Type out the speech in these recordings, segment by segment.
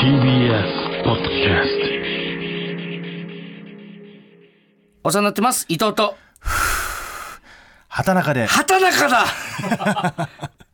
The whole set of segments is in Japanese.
TBS ポッドキャスお世話になってます。伊藤と。畑中で。畑中だ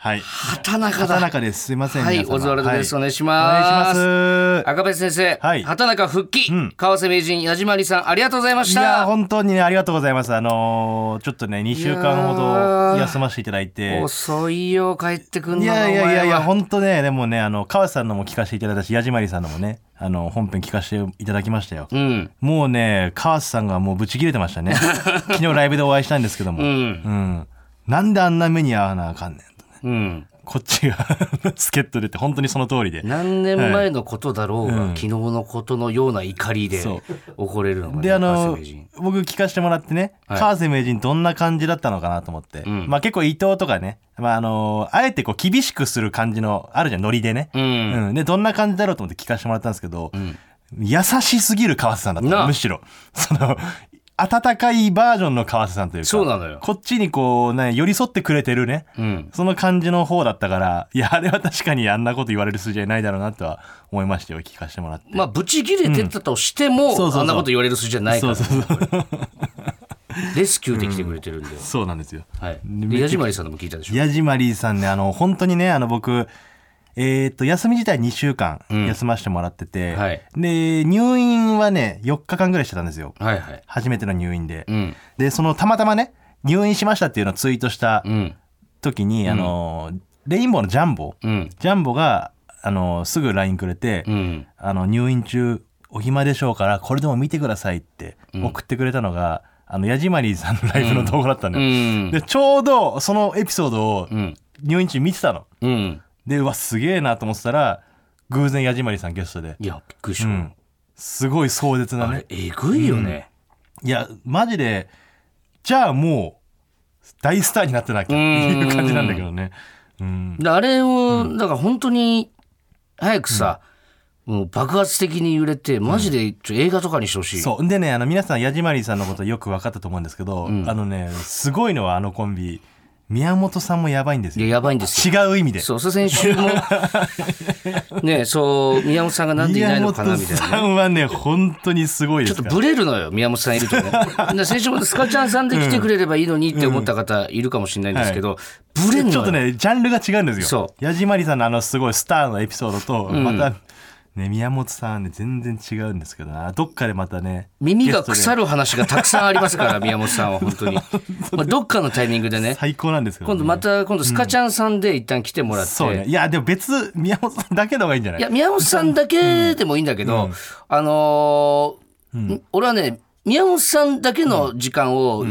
はい。畑中だ畑中です。すいません。はいオズワルドですはお願いしますお願いします。赤部先生、はい畑中復帰、ん川瀬名人矢島里さんありがとうございましいやた本当にねありがとうございます。あのーちょっとね2週間ほど休ませていただいて。遅いよ帰ってくんのいがやいやいやいや本当ねでもねあの川瀬さんのも聞かせていただいたし矢島里さんのもねあの本編聞かせていただきましたよ。うんもうね川瀬さんがもうブチ切れてましたね。昨日ライブでお会いしたんですけども。うんうんなんであんな目に遭わなあかんねん。うん。こっちが助っ人でって本当にその通りで。何年前のことだろうが、うん。昨日のことのような怒りで怒れるのが、ね、であ川の僕聞かせてもらってね、はい。川瀬名人どんな感じだったのかなと思って、ん。まあ結構伊藤とかね、まああのあえてこう厳しくする感じのあるじゃんノリでね、うん、うん。でどんな感じだろうと思って聞かせてもらったんですけど、ん。優しすぎる川瀬さんだったむしろ。その温かいバージョンの川瀬さんというかそうなのよ。こっちにこうね寄り添ってくれてるね、うん。その感じの方だったから いやあれは確かにあんなこと言われる筋合いないだろうなとは思いましたよ聞かせてもらって。まあブチ切れてたとしても、そうそうそう。あんなこと言われる筋じゃないからそうそうそう。レスキューで来てくれてるんで、そうなんですよ。はい、で矢島里さんのも聞いたでしょ。ヤジマリーさんね、あの、本当にね、あの、僕、えーっと、休み自体2週間休ませてもらってて、はい。で、入院はね、4日間ぐらいしてたんですよ。はいはい。初めての入院で。うん。で、その、たまたまね、入院しましたっていうのをツイートしたうん。時に、あの、レインボーのジャンボ、うん。ジャンボが、あの、すぐ LINE くれて、うん。あの、入院中、お暇でしょうから、これでも見てくださいって送ってくれたのが、あの、ヤジマリーさんのライブの動画だったのうよ。ん。で、ちょうどそのエピソードをうん。入院中見てたの。うんで、うわ、すげえなと思ってたら、偶然ヤジマリさんゲストで。いやびっくりした、うん。すごい壮絶なあれね。えぐいよね、いや、マジで、じゃあもう、大スターになってなきゃっていう感じなんだけどね。うん。であれを、だから本当に早くさ、もう爆発的に揺れてマジでちょ映画とかにしてほしい、そう。でね、あの、皆さん、ヤジマリさんのことよく分かったと思うんですけど、あのね、すごいのはあのコンビ、宮本さんもやばいんですよ。いややばいんですよ。違う意味で。そうそう先週も。ねそう宮本さんがなんでいないのかなみたいなね。宮本さんはね、本当にすごいです。ちょっとブレるのよ宮本さんいるとね。で先週もスカちゃんさんで来てくれればいいのにって思った方いるかもしれないんですけど、ブレんのよちょっとね、ジャンルが違うんですよ。そ矢島りさんのあのすごいスターのエピソードと、また、ね、宮本さんね、全然違うんですけどな。どっかでまたね。耳が腐る。る話がたくさんありますから宮本さんは本当に、まあ、どっかのタイミングでね最高なんですけど、ね。今度また今度スカちゃんさんで一旦来てもらって、そうね。いや、でも別、宮本さんだけの方がいいんじゃない？いや宮本さんだけでもいいんだけど、あのー俺はね宮本さんだけの時間を、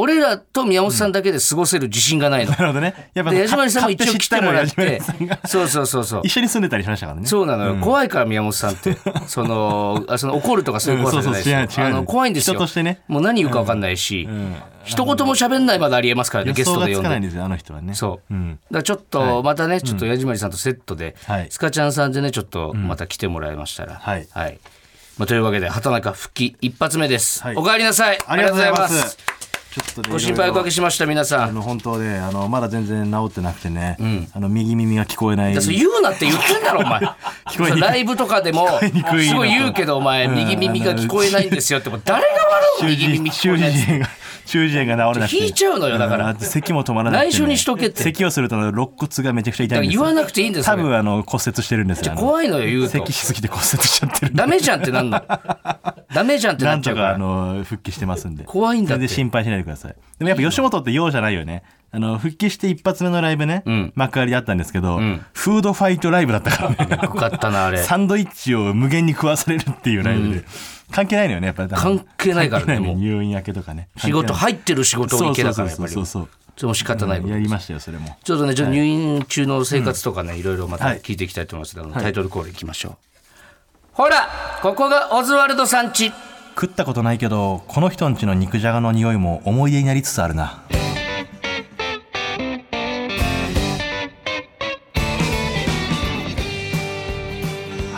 俺らと宮本さんだけで過ごせる自信がないの。なるほどね。やっぱで矢島さんも一応来てもらってそうそうそうそう。一緒に住んでたりしましたからね。そうなのよ、怖いから宮本さんって。そのあその怒るとかそういう怖さじゃないですよ、うんそうそう違う違う。あの怖いんですよ。人としてね。もう何言うか分かんないし、ん。一言も喋んないまでありえますからねゲストで呼んでないんですよ、あの人はね。そう、うん。だちょっとまたね、ちょっと矢島さんとセットで、はい。スカちゃんさんでねちょっとまた来てもらいましたら、はい。まあ、というわけで畑中復帰一発目です、はい。お帰りなさい。ありがとうございます。ちょっとねご心配おかけしました皆さん。あの本当ねあのまだ全然治ってなくてね、あの右耳が聞こえない。それ言うなって言ってんだろお前。ライブとかでもすごい言うけどお前右耳が聞こえないんですよってもう誰が笑う 右耳聞こ中えない中耳炎が治らなくて。引いちゃうのよだから。あと咳も止まらなくて、ね、内緒にしとけって。咳をすると肋骨がめちゃくちゃ痛いんですよ言わなくていいんですよ多分あの骨折してるんですよ怖いのよ言うと。咳しすぎて骨折しちゃってるダメじゃんってなんの。ダメじゃんってなっちゃうからの復帰してますんで。怖いんだ全然心配しないでください。でもやっぱ吉本って用じゃないよね。あの復帰して一発目のライブね、ん。幕張であったんですけど、ん。フードファイトライブだったからね。よかったなあれ。サンドイッチを無限に食わされるっていうライブで、関係ないのよねやっぱり。関係ないからねもう。入院明けとかね。仕事入ってる仕事をいけだからやっぱり。そうそうそうそれも仕方ないことやりましたよそれも。ちょっとね、ちょっと入院中の生活とかね、いろいろまたはい。聞いていきたいと思います。ので、タイトルコールいきましょう。ほら、ここがオズワルドさんち。食ったことないけどこの人んちの肉じゃがの匂いも思い出になりつつあるな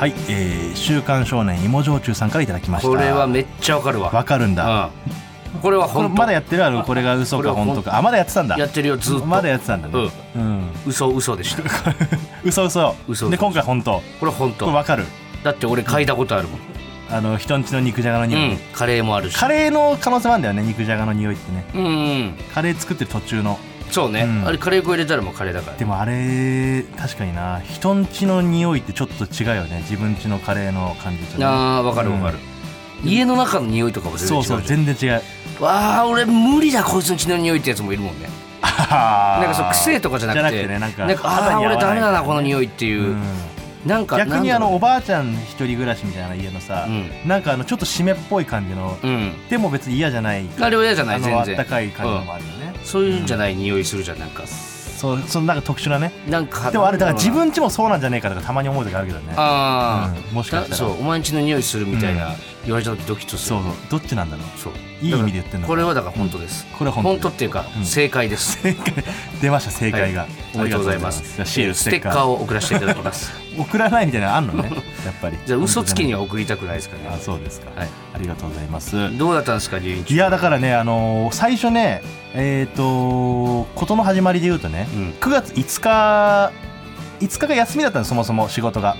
はい、えー、週刊少年芋焼酎さんからいただきました。これはめっちゃわかるわ。わかるんだ、うん。これは本当。まだやってるあのこれが嘘か本当。か。あまだやってたんだ。やってるよ、ずっと。まだやってたんだね。うん、嘘嘘でした。嘘 嘘。嘘で今回本当。これ本当。これ分かる。だって俺嗅いだことあるもん、あの人んちの肉じゃがのう匂い、ん、カレーもあるし。カレーの可能性もあるんだよね肉じゃがの匂いってね。うんうん。カレー作ってる途中のそうね、うん。あれカレー粉入れたらもうカレーだからでもあれ確かにな人んちの匂いってちょっと違うよね。自分ちのカレーの感じとね。あーわかるわかる、家の中の匂いとかも全然そうそう違う全然違う。わあ俺無理だこいつの血の匂いってやつもいるもんね。ななんかそう癖とかじゃなくて。ねなんかああ俺ダメだなこの匂いっていう、うん。なんか逆にあのおばあちゃん一人暮らしみたいな家のさ、うなんかあのちょっと湿っぽい感じの、ろううん。でも別に嫌じゃない。あれは嫌じゃない全然。あったかい感じもあるよね、そういうんじゃない匂いするじゃんなんか。そうそのなんか特殊なね。なんかでもあれだから自分家もそうなんじゃねえかとかたまに思う時あるけどね。ああ、うんもしかしたら。そうお前んちの匂いするみたいな言われた時ドキッとする。そう。そうどっちなんだろう。そう。いい意味で言ってんのか。これはだから本当です、これは本当。本当っていうか、うん。正解です。正解。出ました正解が、はい。おめでとうございます。じゃあシールステッカーを送らせていただきます。送らないみたいなのあんのね。やっぱり。じゃあ嘘つきには送りたくないですかあねそうですか、はい。ありがとうございます。どうだったんですか入院中いやだからねあのー最初ねえっ、と事の始まりで言うとね、うん。9月5日5日が休みだったのそもそも仕事が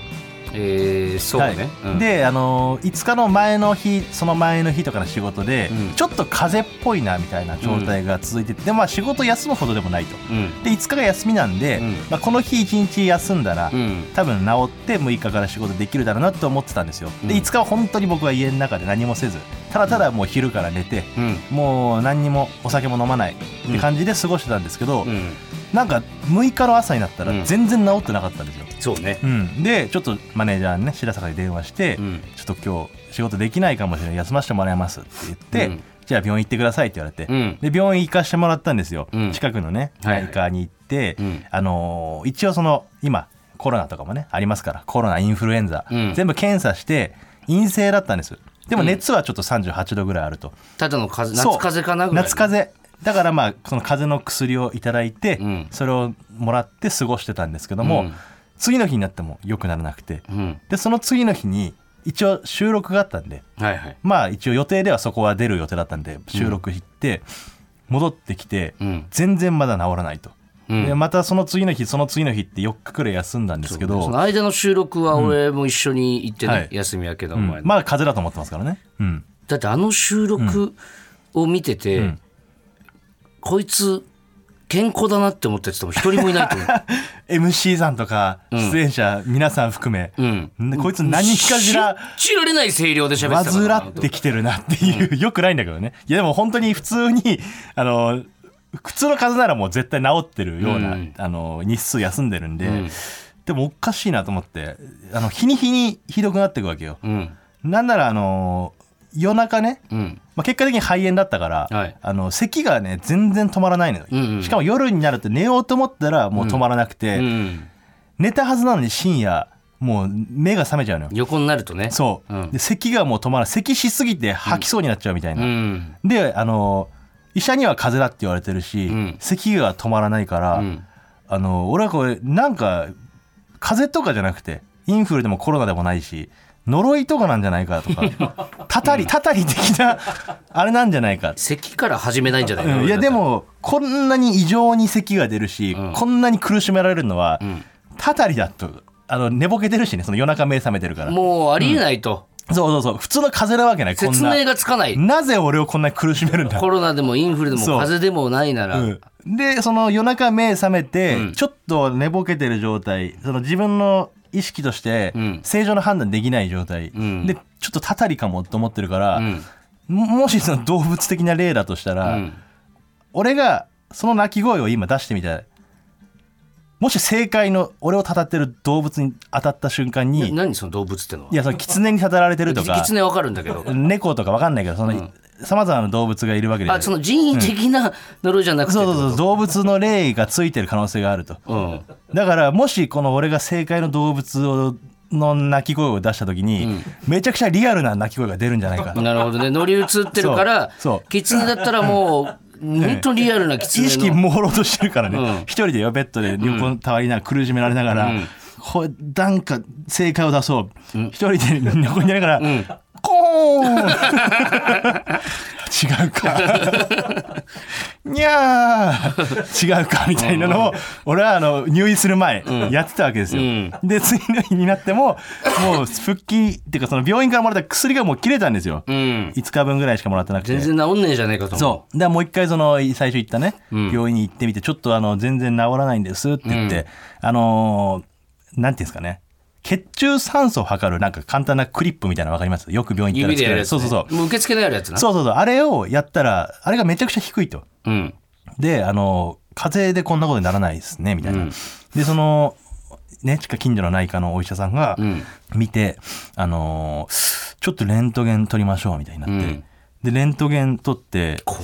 えー、そうね、はい。うん。であのー5日の前の日その前の日とかの仕事で、うん。ちょっと風邪っぽいなみたいな状態が続いてて、でまあ仕事休むほどでもないと。うん。で5日が休みなんで、うん。まあ、この日1日休んだら、うん。多分治って6日から仕事できるだろうなと思ってたんですよ。でうん。5日は本当に僕は家の中で何もせずただただもう昼から寝てうん。もう何にもお酒も飲まないって感じで過ごしてたんですけど、うんなんか6日の朝になったらうん。全然治ってなかったんですよ、そうね。うん、でちょっとマネージャーにね白坂に電話して、うん。ちょっと今日仕事できないかもしれない休ませてもらいますって言って、うん。じゃあ病院行ってくださいって言われて、うん。で病院行かしてもらったんですよ、うん。近くのね内科に行って、うん。あのー一応その今コロナとかもねありますからコロナインフルエンザ、うん。全部検査して陰性だったんです。でも熱はちょっと38度ぐらいあると、ただの風夏風邪かなぐらい夏風邪だからまあその風邪の薬をいただいて、うん。それをもらって過ごしてたんですけども、うん。次の日になっても良くならなくて。うん。でその次の日に一応収録があったんではいはい。まあ一応予定ではそこは出る予定だったんで収録行って、戻ってきて、うん。全然まだ治らないと、うん。でまたその次の日その次の日って4日くらい休んだんですけどその間の収録は俺も一緒に行ってね、はい。休みやけど、まだ風邪だと思ってますからね、うん、だってあの収録を見てて、んこいつ健康だなって思ったやつとも一人もいないと思う。MC さんとか出演者、皆さん含め、うん。んこいつ何かしら信じられない声量で喋ってたから。患ってきてるなっていう、よくないんだけどね。いやでも本当に普通にあの普通の風邪ならもう絶対治ってるような、うん。あの日数休んでるんで、ん。でもおかしいなと思ってあの日に日にひどくなっていくわけよ、うん。なんならあの夜中ね、うん。まあ、結果的に肺炎だったから、はい。あの咳がね全然止まらないのよ、うんうん。しかも夜になると寝ようと思ったらもう止まらなくて、うん。寝たはずなのに深夜もう目が覚めちゃうのよ。横になるとね。そう、うん。で咳がもう止まらない。咳しすぎて吐きそうになっちゃうみたいな、うん。であの医者には風邪だって言われてるし、うん。咳が止まらないから、うん。あの俺はこれなんか風邪とかじゃなくてインフルでもコロナでもないし呪いとかなんじゃないかとか。たたりたたり的なあれなんじゃないか、咳から始めないんじゃないうん。いやでもこんなに異常に咳が出るし、うん。こんなに苦しめられるのは、ん。たたりだとあの寝ぼけてるしねその夜中目覚めてるから。もうありえないと、そうそうそう。普通の風邪なわけない説明がつかない。なぜ俺をこんなに苦しめるんだ？コロナでもインフルでも風邪でもないなら、うん。でその夜中目覚めて、うん。ちょっと寝ぼけてる状態その自分の意識としてうん。正常な判断できない状態、ん。でちょっとたたりかもと思ってるから、うん。ももしその動物的な例だとしたら、うん。俺がその鳴き声を今出してみたもし正解の俺をたたってる動物に当たった瞬間に何その動物ってのは？いやその狐にたたられてるとかキツネわかるんだけど。猫とか分かんないけどそのさまざまな動物がいるわけで。あその人為的な呪いじゃなくてそうそうそう動物の霊がついてる可能性があると。うん。だからもしこの俺が正解の動物をの鳴き声を出した時に、めちゃくちゃリアルな鳴き声が出るんじゃないか。なるほどね。乗り移ってるからキツネだったらもう本当リアルなキツネ意識の朦朧としてるからね、うん。一人でよベッドで横にたわりながら苦しめられながら、うん。これなんか正解を出そう、一人で横になりながら、んコーン違うか。にゃー。違うかみたいなのを俺はあの入院する前やってたわけですよ、うん。で次の日になってももう復帰っていうかその病院からもらった薬がもう切れたんですよ、うん。5日分ぐらいしかもらってなくて。全然治んねえじゃねえかと。思そう。でもう一回その最初行ったね、ん。病院に行ってみてちょっとあの全然治らないんですって言って、あのーなんていうんですかね血中酸素を測るなんか簡単なクリップみたいなの分かります？よく病院行ったらつけられる指でやるやつ、ね、そうそうそう。もう受付のやるやつな。そうそうそう。あれをやったらあれがめちゃくちゃ低いと。うん。であの風邪でこんなことにならないですねみたいな、うん。でそのね近近所の内科のお医者さんがうん。見て、あのーちょっとレントゲン取りましょうみたいになって、うん。でレントゲン取って怖っ。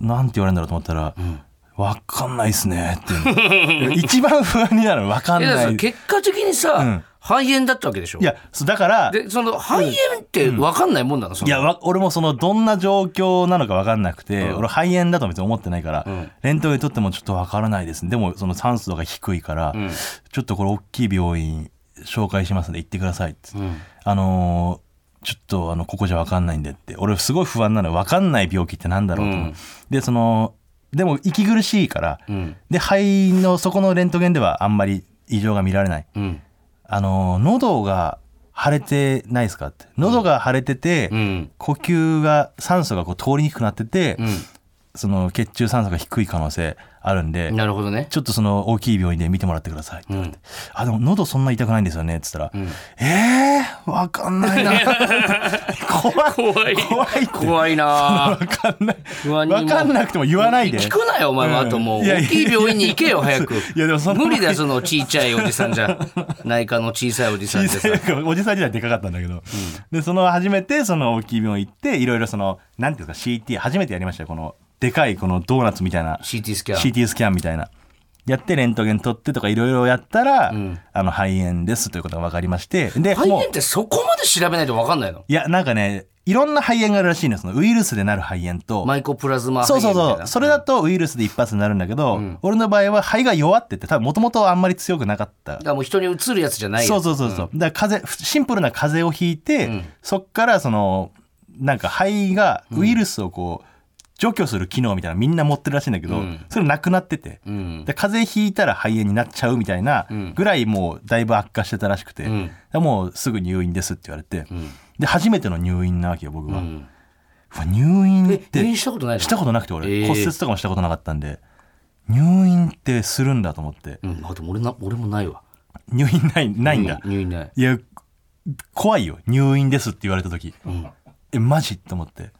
なんて言われるんだろうと思ったらん「わかんないっすね」って一番不安になるのわかんない。い結果的にさ、うん。肺炎だったわけでしょ？やそうだからでその肺炎って分かんないもんなの、そのいやわ俺もそのどんな状況なのか分かんなくて、うん。俺肺炎だと別に思ってないから、うん。レントゲン取ってもちょっと分からないですでもその酸素が低いから、うん。ちょっとこれ大きい病院紹介しますんで行ってくださいって、うん。あのーちょっとあのここじゃ分かんないんでって。俺すごい不安なの分かんない病気ってなんだろうと思う、うん。でそのでも息苦しいから、うん。で肺のそこのレントゲンではあんまり異常が見られない。うん。あの喉が腫れてないですかって。喉が腫れてて、うん。呼吸が酸素がこう通りにくくなってて、うその血中酸素が低い可能性あるんでんなるほどね。ちょっとその大きい病院で見てもらってくださいって言われて、あでも喉そんな痛くないんですよねっつったら、ん。えー、わかんないな。怖い。怖い。怖い怖いな。わかんない。わかんなくても言わないで。聞くなよお前もう。ん。あともう大きい病院に行けよ早く。いやでもその。無理だよそのちいちゃいおじさんじゃ。内科の小さいおじさんおじさん自体でかかったんだけど、でその初めてその大きい病院行っていろいろそのなんていうか CT 初めてやりましたよこのでかいこのドーナツみたいな CT スキャン。CT スキャンみたいな。やってレントゲン取ってとかいろいろやったら、ん。あの肺炎ですということが分かりまして。で肺炎ってそこまで調べないと分かんないの？いやなんかねいろんな肺炎があるらしいのそのウイルスでなる肺炎と、マイコプラズマそうそう肺炎みたいな。そうそれだとウイルスで一発になるんだけど、俺の場合は肺が弱ってて多分もともとあんまり強くなかった。だからもう人にうつるやつじゃないそううそうそう。そう、だから風邪シンプルな風邪をひいて、ん。そっからそのなんか肺がウイルスをこう除去する機能みたいなのみんな持ってるらしいんだけど、うん。それなくなってて、ん。で風邪ひいたら肺炎になっちゃうみたいなぐらいもうだいぶ悪化してたらしくて、ん。でもうすぐ入院ですって言われて、ん。で初めての入院なわけよ僕は、入院っえて入院したことないの？したことなくて俺、えー。骨折とかもしたことなかったんで。入院ってするんだと思って。うんあでも俺な俺もないわ。入院ないないんだ、入院ない。いや怖いよ。入院ですって言われた時、ん。えマジ？と思って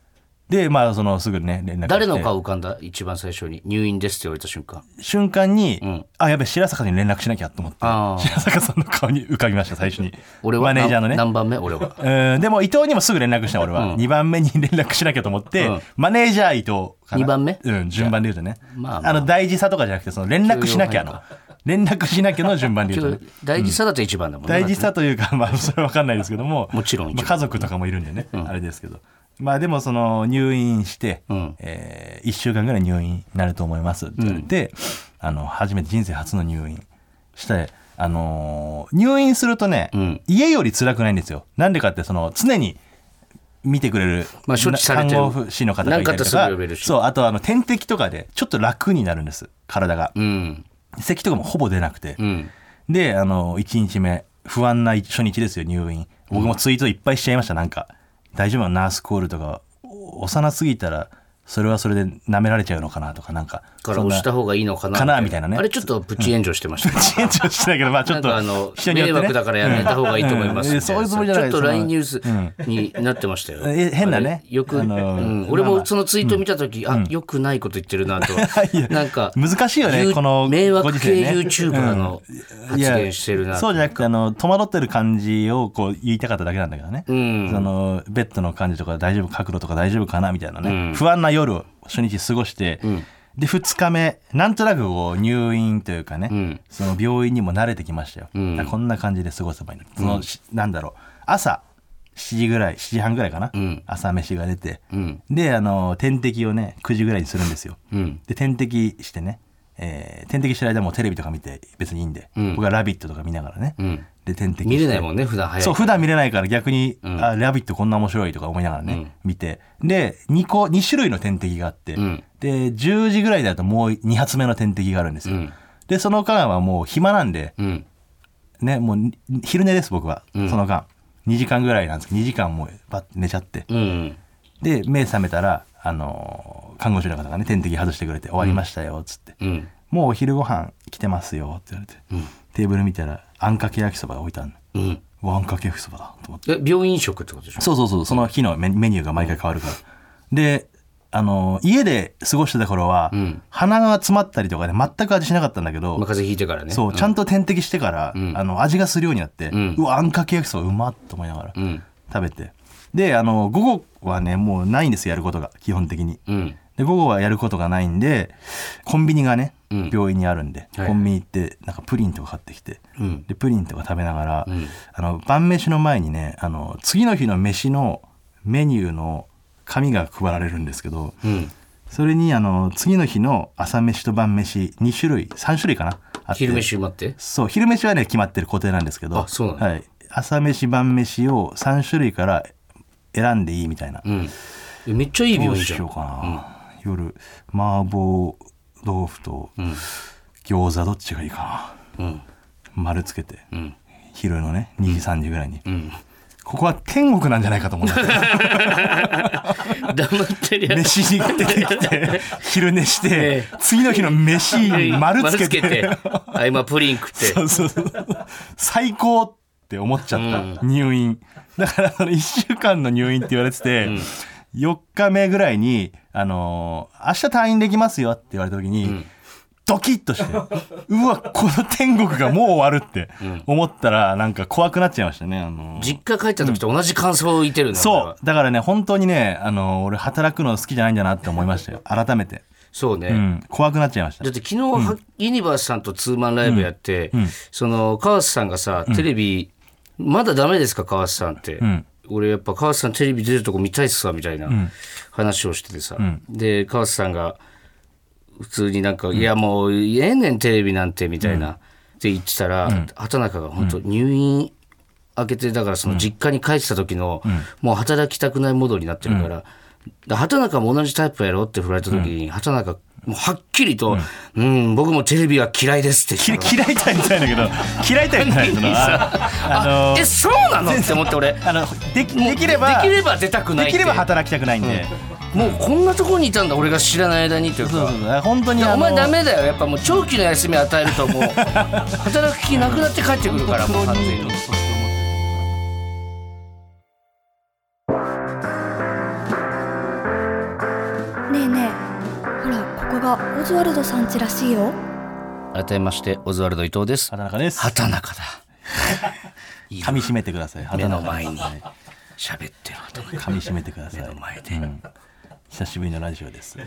でまあそのすぐね連絡誰の顔浮かんだ？一番最初に。入院ですって言われた瞬間。瞬間に、ん。あやべ白坂に連絡しなきゃと思って。白坂さんの顔に浮かびました最初に。俺は？マネージャーのね。な何番目？俺は。うん。でも伊藤にもすぐ連絡した俺は、うん。2番目に連絡しなきゃと思って、うん。マネージャー伊藤かな。二番目？うん順番で言うとね。まあまあ。の大事さとかじゃなくてその連絡しなきゃの。連絡しなきゃの順番で言うとね。大事さだと一番だもんね大事さというか、まあ、それは分かんないですけども。もちろんまあ、家族とかもいるんでね、あれですけどまあでもその入院して、うん。え1週間ぐらい入院になると思いますって言われて、あの初めて人生初の入院して、あのー入院するとね、うん。家より辛くないんですよ。なんでかってその常に見てくれる、まあ処置されてる看護師の方がいたりと何かそうあとあの点滴とかでちょっと楽になるんです体が、うん。咳とかもほぼ出なくて、うん。で、あの、1日目、不安な初日ですよ、入院。僕もツイートいっぱいしちゃいました、なんか。大丈夫なナースコールとか、幼すぎたら、それはそれで舐められちゃうのかなとか、なんか。から押した方がいいのかなかなみたいなね。あれちょっとプチ炎上してました、遅延長してないけど、まあちょっと、あのね。迷惑だからやめた方がいいと思いますうん。そういうつもりじゃないちょっと LINE ニュそースになってましたよ。え変なね。よく、あのうん。俺まあまあもそのツイート見た時、あよくないこと言ってるなと。なんか難しいよねゆこの迷惑系 YouTuber の発言してるなそうじゃなくてあの戸惑ってる感じをこう言いたかっただけなんだけどね、うん。そのベッドの感じとか大丈夫角度とか大丈夫かなみたいなね、うん。不安な夜を初日過ごして、んで2日目なんとなくこう入院というかね、うん。その病院にも慣れてきましたよ、ん。だからこんな感じで過ごせばいいの。その、しなんだろう。朝7時ぐらい7時半ぐらいかな、ん。朝飯が出て、うん。であの点滴をね9時ぐらいにするんですよ、うん。で点滴してね、えー点滴してる間もテレビとか見て別にいいんで、うん。僕は「ラビット!」とか見ながらね、うんで点滴見れないもんね普段早いそう普段見れないから逆に「あラビット!」こんな面白いとか思いながらね、見て。で2個2種類の点滴があって、ん。で10時ぐらいだともう2発目の点滴があるんですよ、うん。でその間はもう暇なんで、うん。ねもうに昼寝です僕は、その間。2時間ぐらいなんです。けど2時間もうバッて寝ちゃって、うんで目覚めたら、あのー看護師の方がね点滴外してくれて「終わりましたよ」っつって、うん。もうお昼ご飯来てますよ」って言われて、テーブル見たらあんかけ焼きそばが置いてあるのうんうわあんかけ焼きそばだと思ってえ病院食ってことでしょそうそうそうその日のメメニューが毎回変わるからであの家で過ごしてた頃は、うん鼻が詰まったりとかで全く味しなかったんだけど、まあ風邪ひいてからねそう、ちゃんと点滴してから、あの味がするようになって、うんわあんかけ焼きそばうまっと思いながらうん食べて、であの午後はねもうないんですよやることが基本的に。うんで午後はやることがないんでコンビニがね、うん。病院にあるんで、はい。コンビニ行ってなんかプリンとか買ってきて、うん。でプリンとか食べながら、ん。あの晩飯の前にねあの次の日の飯のメニューの紙が配られるんですけどうん。それにあの次の日の朝飯と晩飯2種類3種類かな昼飯待って？そう昼飯はね決まってる固定なんですけどあそうなんだはい、朝飯晩飯を3種類から選んでいいみたいな、めっちゃいいど病院じゃん。うしようかな、夜麻婆豆腐と餃子どっちがいいかな、うん。丸つけて、ん。昼のね2時3時ぐらいに、ん。ここは天国なんじゃないかと思う。んだ黙ってるやつ飯に出てきて昼寝して、え次の日の飯丸つけて。あ今プリン食って。そうそうそう。最高って思っちゃった、入院。だからその1週間の入院って言われてて、4日目ぐらいに、あのー明日退院できますよって言われた時に、ドキッとしてうわこの天国がもう終わるって思ったらなんか怖くなっちゃいましたね、あのー。実家帰った時と同じ感想を言ってるのそう。だからね本当にね、あのー俺働くの好きじゃないんだなって思いましたよ改めて、そうね、うん、怖くなっちゃいました。だって昨日は、ユニバースさんとツーマンライブやって、その川瀬さんがさテレビ、まだダメですか川瀬さんって、ん俺やっぱ川瀬さんテレビ出るとこ見たいっすわみたいな話をしててさ、で川瀬さんが普通になんか「いやもうええねんテレビなんて」みたいな、って言ってたら、畑中が本当入院明けてだからその実家に帰ってた時の、もう働きたくないモードになってるから、だ畑中も同じタイプやろって振られた時に、畑中もうはっきりと「うん、僕もテレビは嫌いです」って 嫌いたいみたいだけど嫌いたいみた いなえそうなの？って思って俺。あのできできればできれば出たくないできれば働きたくないんで、もうこんなところにいたんだ俺が知らない間にというか。そうそうそう。本当にお前ダメだよ。やっぱもう長期の休み与えるともう 働く気なくなって帰ってくるからもう完全にズワルドさん家らしいよ。改めましてオズワルド伊藤です。畑中です。畑中だ。噛み締めてください。目畑中の前にはい喋ってる畑中噛み締めてください。目の前で。うん。久しぶりのラジオです。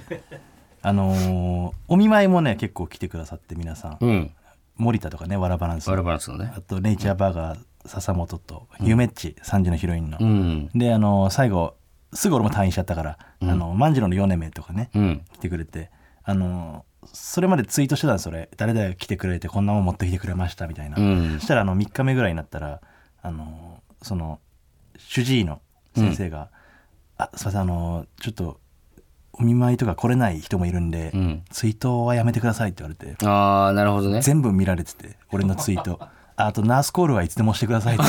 あのーお見舞いもね結構来てくださって皆さん、うん。森田とかねわらバランス。ワラバランスのね。あとネイチャーバーガー笹本とゆめっち3時のヒロインの、うん。であの最後すぐ俺も退院しちゃったから、あの万次郎の米目とかね、うん。来てくれてあのそれまでツイートしてたんですそれ誰々が来てくれてこんなもん持ってきてくれましたみたいな、うん。そしたらあの3日目ぐらいになったらあのその主治医の先生が「あすいませんあのちょっとお見舞いとか来れない人もいるんで、ん。ツイートはやめてください」って言われて。ああなるほどね。全部見られてて俺のツイート。あ あとナースコールはいつでもしてくださいって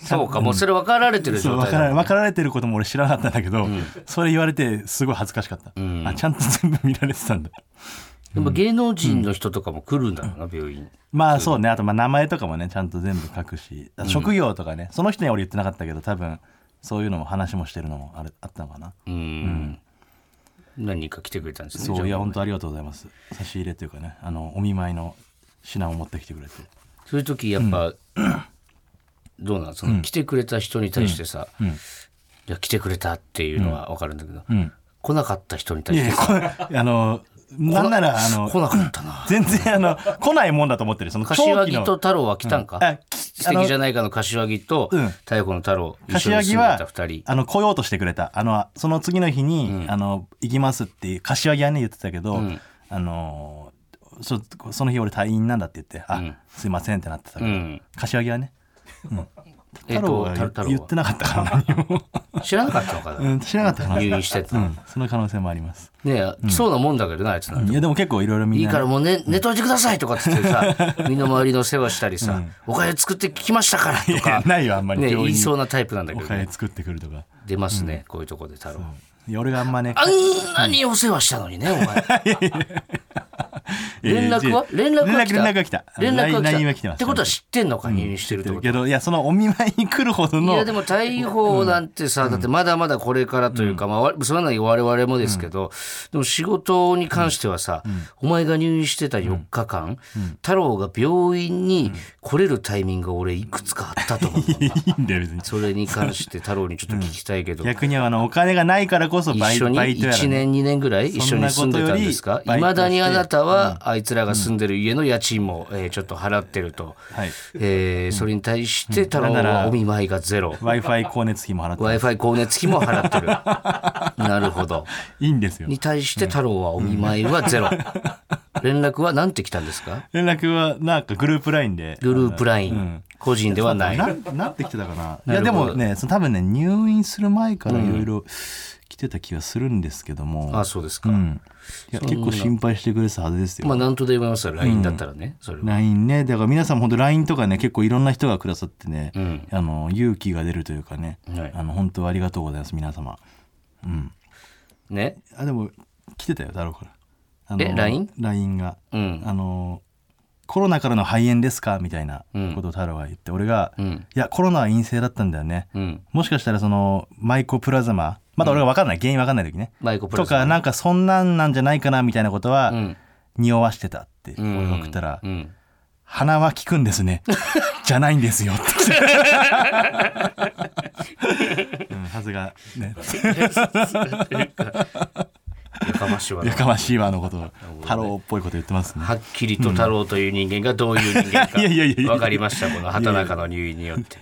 そうかもうそれ分かられてる状態だから分かられてることも俺知らなかったんだけど、それ言われてすごい恥ずかしかった、ん。あちゃんと全部見られてたんだ。でも芸能人の人とかも来るんだろうな病院。まあそうねあとまあ名前とかもねちゃんと全部書くし、職業とかねその人には俺言ってなかったけど多分そういうのも話もしてるのもあれあったのかな、うん。何人か来てくれたんですねそういや本当ありがとうございます。差し入れというかねあのお見舞いの品を持ってきてくれて。そういう時やっぱ、どうなんその、来てくれた人に対してさ、いや来てくれたっていうのは分かるんだけど、ん。来なかった人に対していやこれあのなんならあの来なかったな。全然あの来ないもんだと思ってるその柏木と太郎は来たんか、あき素敵じゃないかの柏木とうん。太鼓の太郎一緒柏木はに住んでた二人。あの来ようとしてくれた。あのその次の日に、あの行きますっていう柏木はね言ってたけど、ん。あのちょっとその日俺退院なんだって言って「あ、すいません」ってなってたから、うん。柏木はね、太郎が言ってなかったから知らなかったのかな、うん、知らなかったかな入院してた、うん、その可能性もあります、ねえ来そうなもんだけどなあいつなんて。いやでも結構いろいろみんな。いいからもう寝寝といてくださいとかっつってさ 身の回りの世話したりさ、おかゆ作ってきましたからとか。ないよあんまり。言いそうなタイプなんだけおど、ね、金作ってくるとか。出ますね、こういうとこで太郎。俺があんまね。あんなにお世話したのにね、お前。連絡は？連絡は来た？連絡が来た。連絡は来た。LINE は来てますってことは知ってんのか、入院してるってことけどいやそのお見舞いに来るほどのいやでも逮捕なんてさ、だってまだまだこれからというか、まあわ、それなに我々もですけど、でも仕事に関してはさ、お前が入院してた4日間、太郎が病院に来れるタイミングが俺いくつかあったと思う。いいんだよ別に。それに関して太郎にちょっと聞きたいけど、逆にあのお金がないからこそバイ一緒にバイトやら1年2年ぐらい一緒に住んでたんですか？いまだにあなたはあいつらが住んでる家の家賃も、えーちょっと払ってると、はい。えーそれに対して太郎はお見舞いがゼロ。W i f i 光熱費も払って w i f i 光熱費も払ってる。なるほど。いいんですよ。に対して太郎はお見舞いはゼロ。連絡は何て来たんですか？連絡はなんかグループ LINE で。グループ LINE、ん。個人ではない。ななってきてたかな。ないるやでもねその多分ね入院する前からいろいろ来てた気がするんですけども、あそうですか、うんいや結構心配してくれてたはずですよ、まあ何とで読めますよ LINE だったらね、それは。LINE ね。だから皆さんも本当 LINE とかね結構いろんな人がくださってね、ん。あの勇気が出るというかね、はい。あの本当ありがとうございます皆様。うん。ね。あでも来てたよだろうから。あのえ LINE？LINE が、うん。あのコロナからの肺炎ですかみたいなことを太郎が言って、俺が、ん。いやコロナは陰性だったんだよね、うん。もしかしたらそのマイコプラズマまだ俺が分かんない、原因分かんない時ね。マイコプラとかなんかそんなんなんじゃないかなみたいなことは、ん。匂わしてたってうん俺が送ったら、うん。鼻は効くんですね。じゃないんですよ。っ てうんはずがね。やかましいわ。なやかましいわのことを太郎っぽいこと言ってますね。はっきりと太郎という人間がどういう人間かいやいやいやいや。分かりました。この畑中の入院によって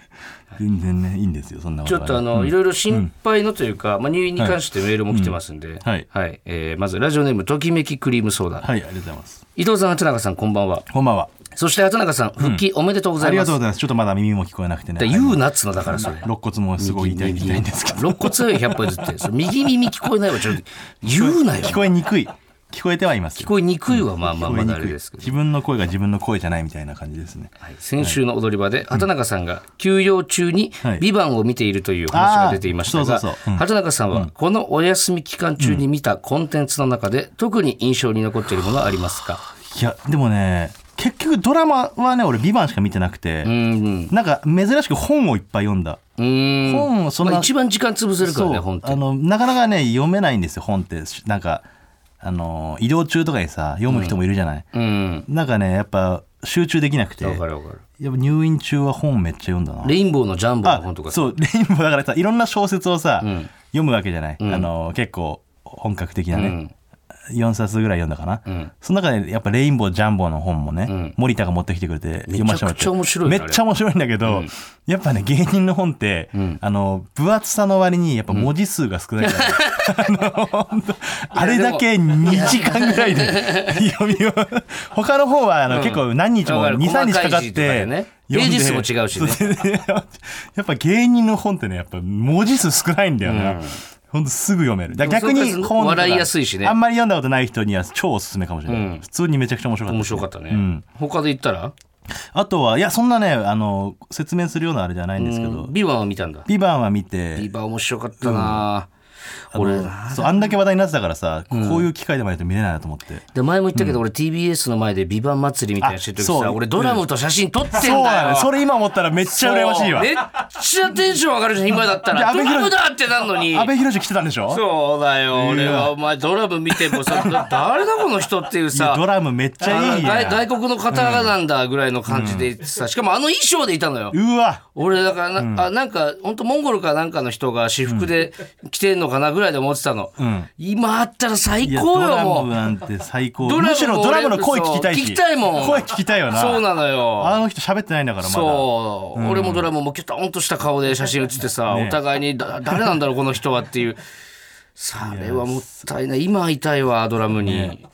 全然ねいいんですよそんなこちょっとあの、いろいろ心配のというか、まあ、入院に関してメールも来てますんで、はい。えーまずラジオネームときめきクリームソーダ、はいありがとうございます。伊藤さん畑中さんこんばんは。こんばんは。そして畑中さん復帰おめでとうござありいます、がとうございますちょっとまだ耳も聞こえなくてね。だ言うなっつのだからそれ。肋骨もすごい痛い痛いんですけど。肋骨は100歩ずって右耳聞こえないわ。ちょっと言うなよ。聞こえにくい聞こえてはいますよ。聞こえにくいはまあまあまだあれですけど。自分の声が自分の声じゃないみたいな感じですね。はい先週の踊り場で畑中さんが休養中にはい「ビバンを見ているという話が出ていましたが畑中さんはこのお休み期間中に見たコンテンツの中で特に印象に残っているものはありますか？いやでもね結局ドラマはね俺「ビバンしか見てなくて、うーん。なんか珍しく本をいっぱい読んだ。本をそんな、まあ一番時間潰せるからね本って。あのなかなかね読めないんですよ本って。なんかあの移動中とかにさ読む人もいるじゃない、うん。なんかねやっぱ集中できなくて。わかるわかる。やっぱ入院中は本めっちゃ読んだな。レインボーのジャンボの本とかそうレインボーだからさいろんな小説をさ、ん。読むわけじゃない、あの結構本格的なね、うん。4冊ぐらい読んだかな、ん。その中でやっぱレインボージャンボの本もね、ん。森田が持ってきてくれて読ませてもらって。めちゃ面白いねめっちゃ面白いんだけど、やっぱね芸人の本って、あの分厚さの割にやっぱ文字数が少ないから、あれだけ2時間ぐらいで読みを他の方はあの、結構何日もわかる。23日かかって、ページ数も違うしね。やっぱ芸人の本ってねやっぱ文字数少ないんだよな、ほん。とすぐ読める。逆に本笑いやすいしね。あんまり読んだことない人には超おすすめかもしれない、うん。普通にめちゃくちゃ面白かった面白かったね、うん。他で言ったら？あとはいやそんなねあの説明するようなあれじゃないんですけど。ビバンは見たんだ「ビバンは見ビてバン面白かったな、俺なそうあんだけ話題になってたからさ、こういう機会でもないと見れないなと思って。で前も言ったけど、俺 TBS の前でビバン祭りみたいなのしてる時あそう。さ俺ドラムと写真撮ってんだよ、そうなのそれ今思ったらめっちゃ羨ましいわ。めっちゃテンション上がるじゃん今だったら。ドラムだってなんのに。阿部寛来てたんでしょ？そうだよ俺は。お前ドラム見てもさだ誰だこの人っていうさ。ドラムめっちゃいい外外国の方なんだぐらいの感じでさ、しかもあの衣装でいたのよ。うわ。俺だからな,、あなんか本当モンゴルかなんかの人が私服で着てんのかなぐらいで思ってたの、ん。今あったら最高ドラよもう。ムなんて最高。むしろドラムの声聞きたいし。聞きたいもん。声聞きたいよな。そうなのよ。あの人喋ってないんだからまだ。そう、俺もドラムもキュトンとした顔で写真写ってさ、ねお互いにだ誰なんだろうこの人はっていう。それはもったいない。今会いたいわドラムに、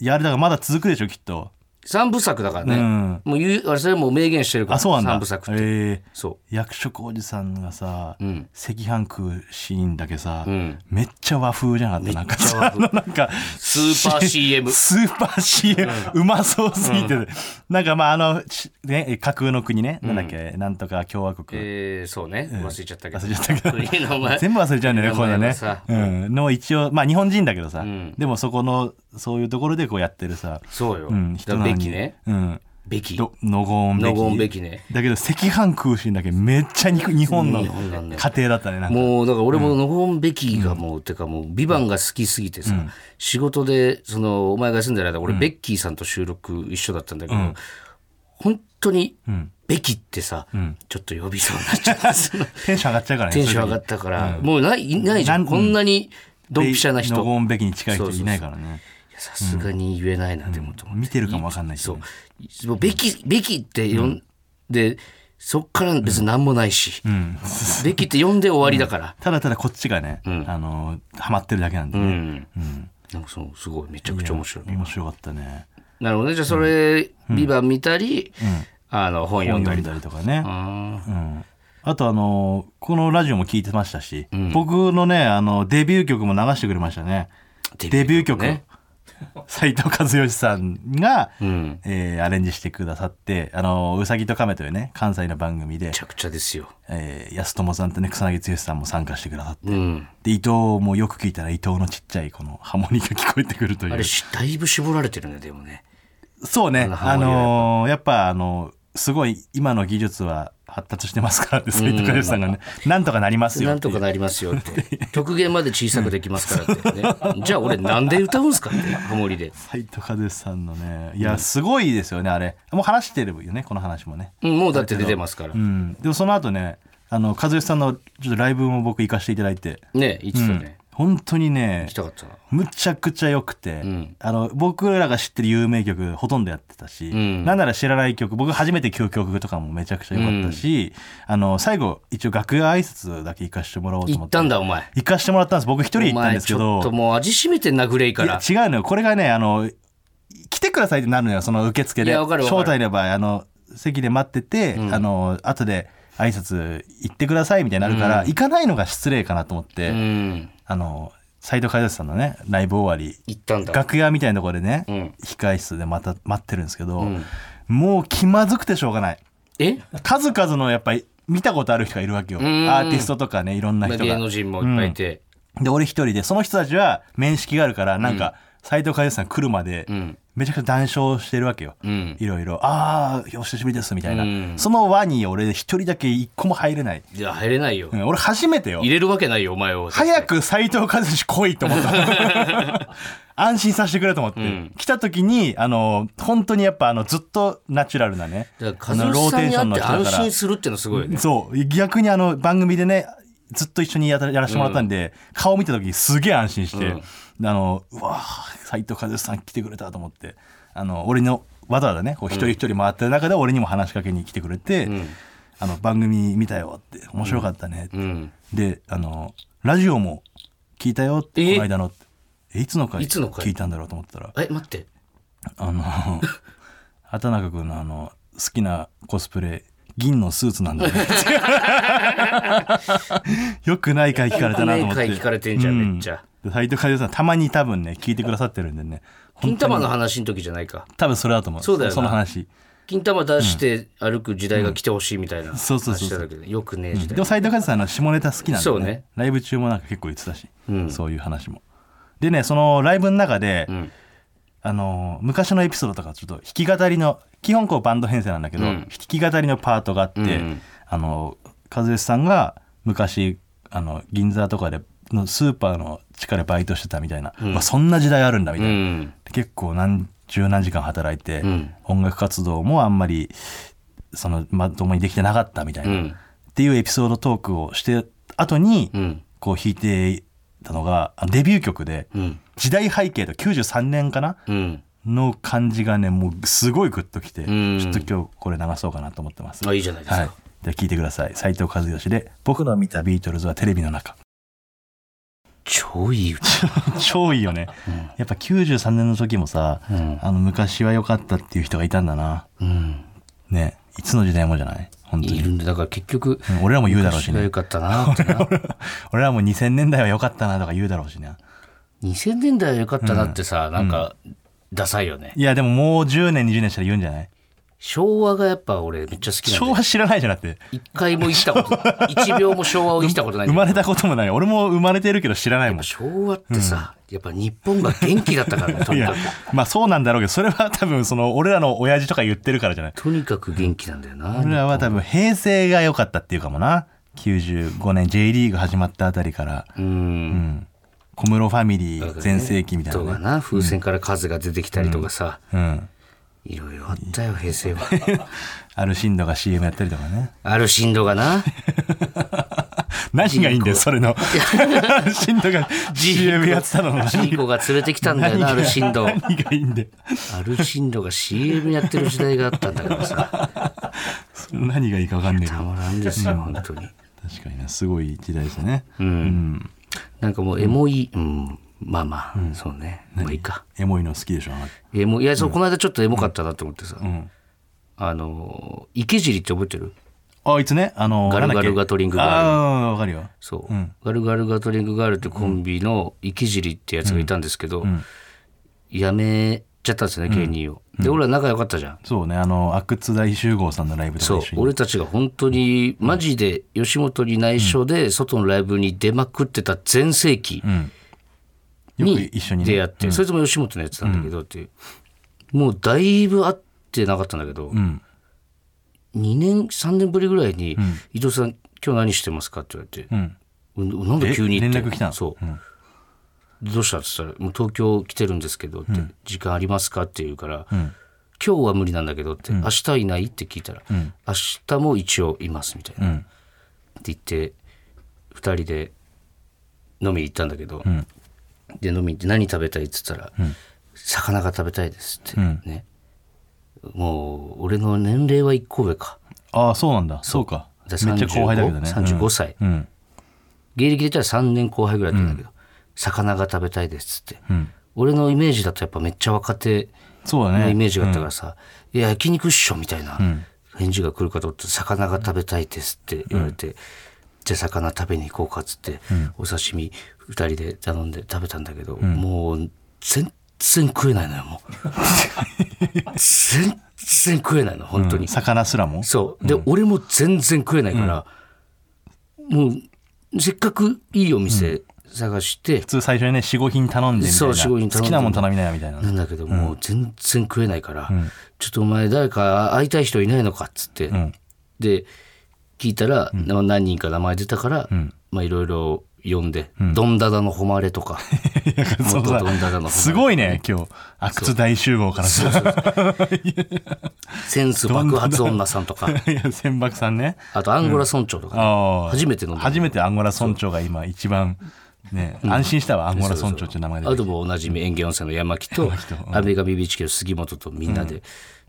いやあれだからまだ続くでしょきっと三部作だからね、うん。もう言うあれそれもう明言してるからあそうなんだ。三部作って、え。そー役職おじさんがさ、ん。赤飯食うシーンだけさ、ん。めっちゃ和風じゃなかった？なんかさ なんかうスーパー CM スーパー CM、うまそうすぎて、なんかまああの、しね、架空の国ね、なんだっけ、なんとか共和国。えー、そうね。忘れちゃったけど。忘れちゃったけど。全部忘れちゃうんだよね、こういうのね。うん。の一応、まあ日本人だけどさ、ん。でもそこの、そういうところでこうやってるさ、そうよ、うん、人なのに。ね。うん。ベキ。どノゴーンベキ。ノゴーンベキね。だけど赤飯食うシーンだけめっちゃ肉日本の家庭だったね。もうだから俺もノゴーン・ベキがもう、てかもう「ビバンが好きすぎてさ、仕事でそのお前が住んでる間俺、ベッキーさんと収録一緒だったんだけど、本当にベキってさ、ちょっと呼びそうになっちゃった そのテンション上がっちゃうからね。テンション上がったから、もうないいないじゃん。こんなにドンピシャな人。ノゴーンベキに近い人そうそうそういないからね。いやさすがに言えないな、でもと思って。見てるかもわかんないしそねう。もうベキベキって呼んで、そっから別に何もないし、ベキって呼んで終わりだから、ただただこっちがね、あの、ハマってるだけなんでうね。ん。なんかそうすごいめちゃくちゃ面白い。面白かったね。なるほどね。じゃあそれ「ビバン見たり、あの本読んだりとか。ね。あうん。あとあの、このラジオも聞いてましたし、僕のね、あの、デビュー曲も流してくれましたね。ーデビュー曲ね。斉藤和義さんが、うんえーアレンジしてくださって、あの、うさぎと亀というね、関西の番組でめち、ゃくちゃですよえー安友さんとね、草薙剛さんも参加してくださって、うんで、伊藤もよく聞いたら伊藤のちっちゃいこのハモニが聞こえてくるという。あれしだいぶ絞られてるねでもねそうね。あのやっぱあの、すごい今の技術は発達してますからって、斉藤和義さんがね、なんとかなりますよ。なんとかなりますよって。極 限まで小さくできますからって。ねじゃあ俺なんで歌うんすかってハモリで、斉藤和義さんのね、いや、すごいですよね、あれ。もう話してるよね、この話もね。うん、もうだって出てますから。うん。でもその後ね、あの、和義さんのちょっとライブも僕行かせていただいて、ね言ってたね、本当にねむちゃくちゃ良くて、ん。あの僕らが知ってる有名曲ほとんどやってたし、ん。なんなら知らない曲僕初めて聴く曲とかもめちゃくちゃ良かったし、あの最後一応楽屋挨拶だけ行かしてもらおうと思って行ったんだお前。行かしてもらったんです。僕一人で行ったんですけお前ちょどっともう味しめてんなグレイかいらや違うのよ。これがねあの来てくださいってなるのよその受付で。招待の場合あの席で待ってて、あの後で挨拶行ってくださいみたいになるから、行かないのが失礼かなと思って、うんあの斉藤和義さんのねライブ終わり行ったんだ。楽屋みたいなところでね、ん。控室でまた待ってるんですけど、ん。もう気まずくてしょうがない。え？数々のやっぱり見たことある人がいるわけよ。アん。ーティストとかねいろんな人芸が能人もいっぱいいて、で俺一人でその人たちは面識があるからなんか斉藤和義さん来るまでんめちゃくちゃ談笑してるわけよ、ん。いろいろああお久しぶりですみたいな、うん。その輪に俺一人だけ一個も入れない、いや入れないよ、うん俺初めてよ。入れるわけないよお前を。早く斉藤和義来いと思った。安心させてくれと思って、ん。来た時にあの本当にやっぱあのずっとナチュラルなねだからあの和義さんに会って安だから心するっていうのすごいよねそう。逆にあの番組でねずっと一緒にやらせてもらったんで、顔見た時すげえ安心して、あのうわ斉藤和義さん来てくれたと思ってあの俺のわざわざねこう一人一人回ってる中で俺にも話しかけに来てくれて、あの番組見たよって面白かったねって、うん。であのラジオも聞いたよってえ？この間のえいつの回いつの回？聞いたんだろうと思ったら。え待って。あの畑中君のあの好きなコスプレ銀のスーツなんだね。よくない回聞かれたなと思って。よくない回聞かれてんじゃんめっちゃ。うん斉藤和義さんたまに多分ね聞いてくださってるんでね。金玉の話の時じゃないか。多分それだと思う。そうだよな。その話。金玉出して歩く時代が来てほしいみたいな話そうそうそうそう。だけどよくねえ時代。でも斉藤和義さんの下ネタ好きなんで、ね。そうね。ライブ中もなんか結構言ってたし、うん。そういう話も。でねそのライブの中で、ん。あの昔のエピソードとかちょっと弾き語りの基本こうバンド編成なんだけど、うん。弾き語りのパートがあって、うん。あの和義さんが昔あの銀座とかでのスーパーの地下でバイトしてたみたいな、まあ、そんな時代あるんだみたいな、うん。結構何十何時間働いて、ん。音楽活動もあんまりそのまともにできてなかったみたいな、うん。っていうエピソードトークをして後に、うん。こう弾いてたのがあデビュー曲でうん「時代背景」と93年かな？うん。の感じがねもうすごいグッときて、ん。ちょっと今日これ流そうかなと思ってます。あいいじゃないですか、はい、では聞いてください。斉藤和義で「僕の見たビートルズはテレビの中」超いい歌。超いいよね、やっぱ93年の時もさ、あの昔は良かったっていう人がいたんだな。うん。ね。いつの時代もじゃない？本当に。いるんでだから結局うん。俺らも言うだろうしね。良かったな。ってな俺らも2000年代は良かったなとか言うだろうしね。2000年代は良かったなってさ、なんかダサいよね。いやでももう10年20年したら言うんじゃない？昭和がやっぱ俺めっちゃ好きなんで昭和知らないじゃなくて。一回も生きたこと 一秒も昭和を生きたことない。生まれたこともない。俺も生まれてるけど知らないもん。昭和ってさ、やっぱ日本が元気だったからねとにかく。まあそうなんだろうけどそれは多分その俺らの親父とか言ってるからじゃない？とにかく元気なんだよな俺らは多分平成が良かったっていうかもな。95年 J リーグ始まったあたりから。うん。小室ファミリー全盛期みたいとかなねな風船から数が出てきたりとかさ、うんいろいろあったよ平成は。アルシンドが CM やったりとかね。ある振動がな。何がいいんだよそれの。アルシンドが CM やってたの。ジーコが連れてきたんだよなある振動何がいいんだよ。ある振動が CM やってる時代があったんだからさ。何がいいか分かんねえけど。たまらんですよ本当に。確かにねすごい時代ですね。うん、なんかもうエモい、うんまあまあ、そうね。まあいいか。エモいの好きでしょ？エモい。やそうこの間ちょっとエモかったなと思ってさ、ん。あの池尻って覚えてる？あいつね？あのガルガルガトリングガール。ああ分かるよ。そう、ガルガルガトリングガールってコンビの池尻ってやつがいたんですけど、辞めちゃったんですよね芸人を、で俺ら仲良かったじゃん。そうねあの阿久津大集合さんのライブとそう。か一緒に俺たちが本当にマジで吉本に内緒で外のライブに出まくってた全盛期よくに一緒にね。出会って、それとも吉本のやつなんだけどっていう、もうだいぶ会ってなかったんだけど、ん。2年3年ぶりぐらいに「伊藤さん今日何してますか?」って言われて。うん。うんなんで急にって。え連絡来たの？そう、どうしたって言ったら「もう東京来てるんですけど」って、時間ありますか?」って言うから、今日は無理なんだけど」って、明日いない?」って聞いたら、明日も一応います」みたいな、って言って2人で飲みに行ったんだけど、で飲みに行って何食べたいっつったら、魚が食べたいですって、ね。もう俺の年齢は1個上か。ああそうなんだ。そう。か。でめっちゃ後輩だけどね。35歳、うん。芸歴で言ったら3年後輩ぐらいだったん。だけど、魚が食べたいですって、俺のイメージだとやっぱめっちゃ若手そうだね。のイメージがあったからさ「いや焼肉っしょ」みたいな返事が来るかと思って「魚が食べたいです」って言われて、じゃあ魚食べに行こうかっつって、お刺身2人で頼んで食べたんだけど、もう全然食えないのよもう。全然食えないの本当に、魚すらも？そう。で、俺も全然食えないから、もうせっかくいいお店探して普、通最初にね45品頼んでみたいな。そう4-5品頼んで。好きなもん頼みなよみたいな。なんだけど、もう全然食えないから、ちょっとお前誰か会いたい人いないのかっつって、で聞いたら、何人か名前出たから、まあいろいろ呼んで、ドンダダの誉れとか。ドンダダのすごいね今日。阿久津大集合からさセンス爆発女さんとか。いや千박さんね。あとアンゴラ村長とかね、ああ初めて飲んだ。初めてアンゴラ村長が今一番ね安心したわアンゴラ村長っていう名前であともおなじみ園芸温泉の山木とアメリカ BBHK の杉本とみんなで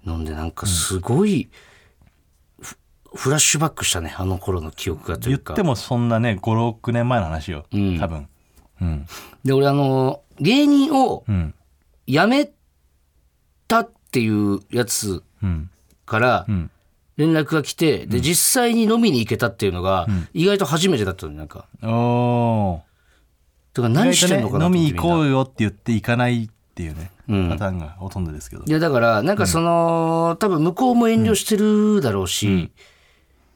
飲んでなんかすごいフフラッシュバックしたねあの頃の記憶がというか。言ってもそんなね56年前の話よ。多分。うん。で俺あの芸人をうん。辞めたっていうやつうん。からん。連絡が来てで実際に飲みに行けたっていうのが意外と初めてだったのなんか。おおだから何してんのかなと飲み行こうよって言って行かないっていうね、うん。パターンがほとんどですけど。いやだからなんかその、多分向こうも遠慮してるだろうし、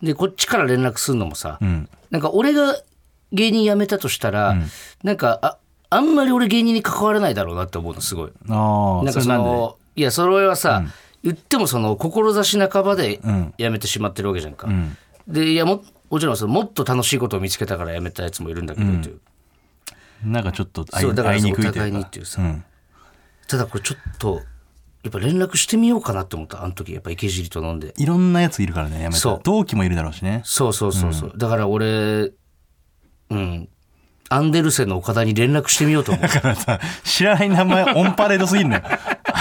でこっちから連絡するのもさ、うん。なんか俺が芸人辞めたとしたら、なんかああんまり俺芸人に関わらないだろうなって思うのすごい。なんかそのいやそれはさ、言ってもその志半ばでん。辞めてしまってるわけじゃんか。ん。でいやももちろんそのもっと楽しいことを見つけたから辞めたやつもいるんだけど、っていう。なんかちょっと会いにくいお互いというか。にっていうさ、うん。ただこれちょっとやっぱ連絡してみようかなって思った。あの時やっぱ池尻と飲んで。いろんなやついるからねやめそう。た同期もいるだろうしね。そうそうそうそう、だから俺うん。アンデルセンの岡田に連絡してみようと思う。だからさ知らない名前オンパレードすぎんのよ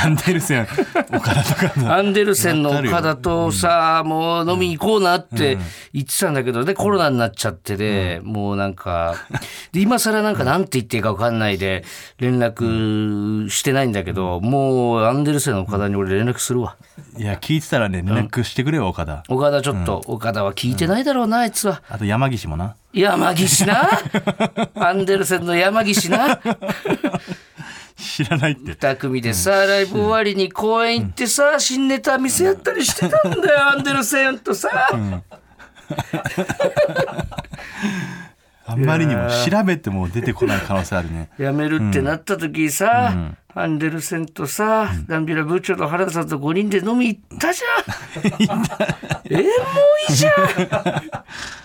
アンデルセン。岡田とかのアンデルセンの岡田とさ、もう飲みに行こうなって言ってたんだけど、で、コロナになっちゃってで、もうなんか、で、今更なんかなんて言っていいか分かんないで、連絡してないんだけど、もうアンデルセンの岡田に俺連絡するわ。いや聞いてたらね連絡してくれよ岡田。岡田ちょっと、岡田は聞いてないだろうな、あいつは。あと山岸もな。山岸な。アンデルセンの山岸な知らないって。二組でさ、ライブ終わりに公園行ってさ、新ネタ見せ合ったりしてたんだよ、アンデルセンとさ。あんまりにも調べても出てこない可能性あるね。辞めるってなった時さ、アンデルセンとさ、ダンビラ部長と原田さんと5人で飲み行ったじゃん。えー、もういいじゃん。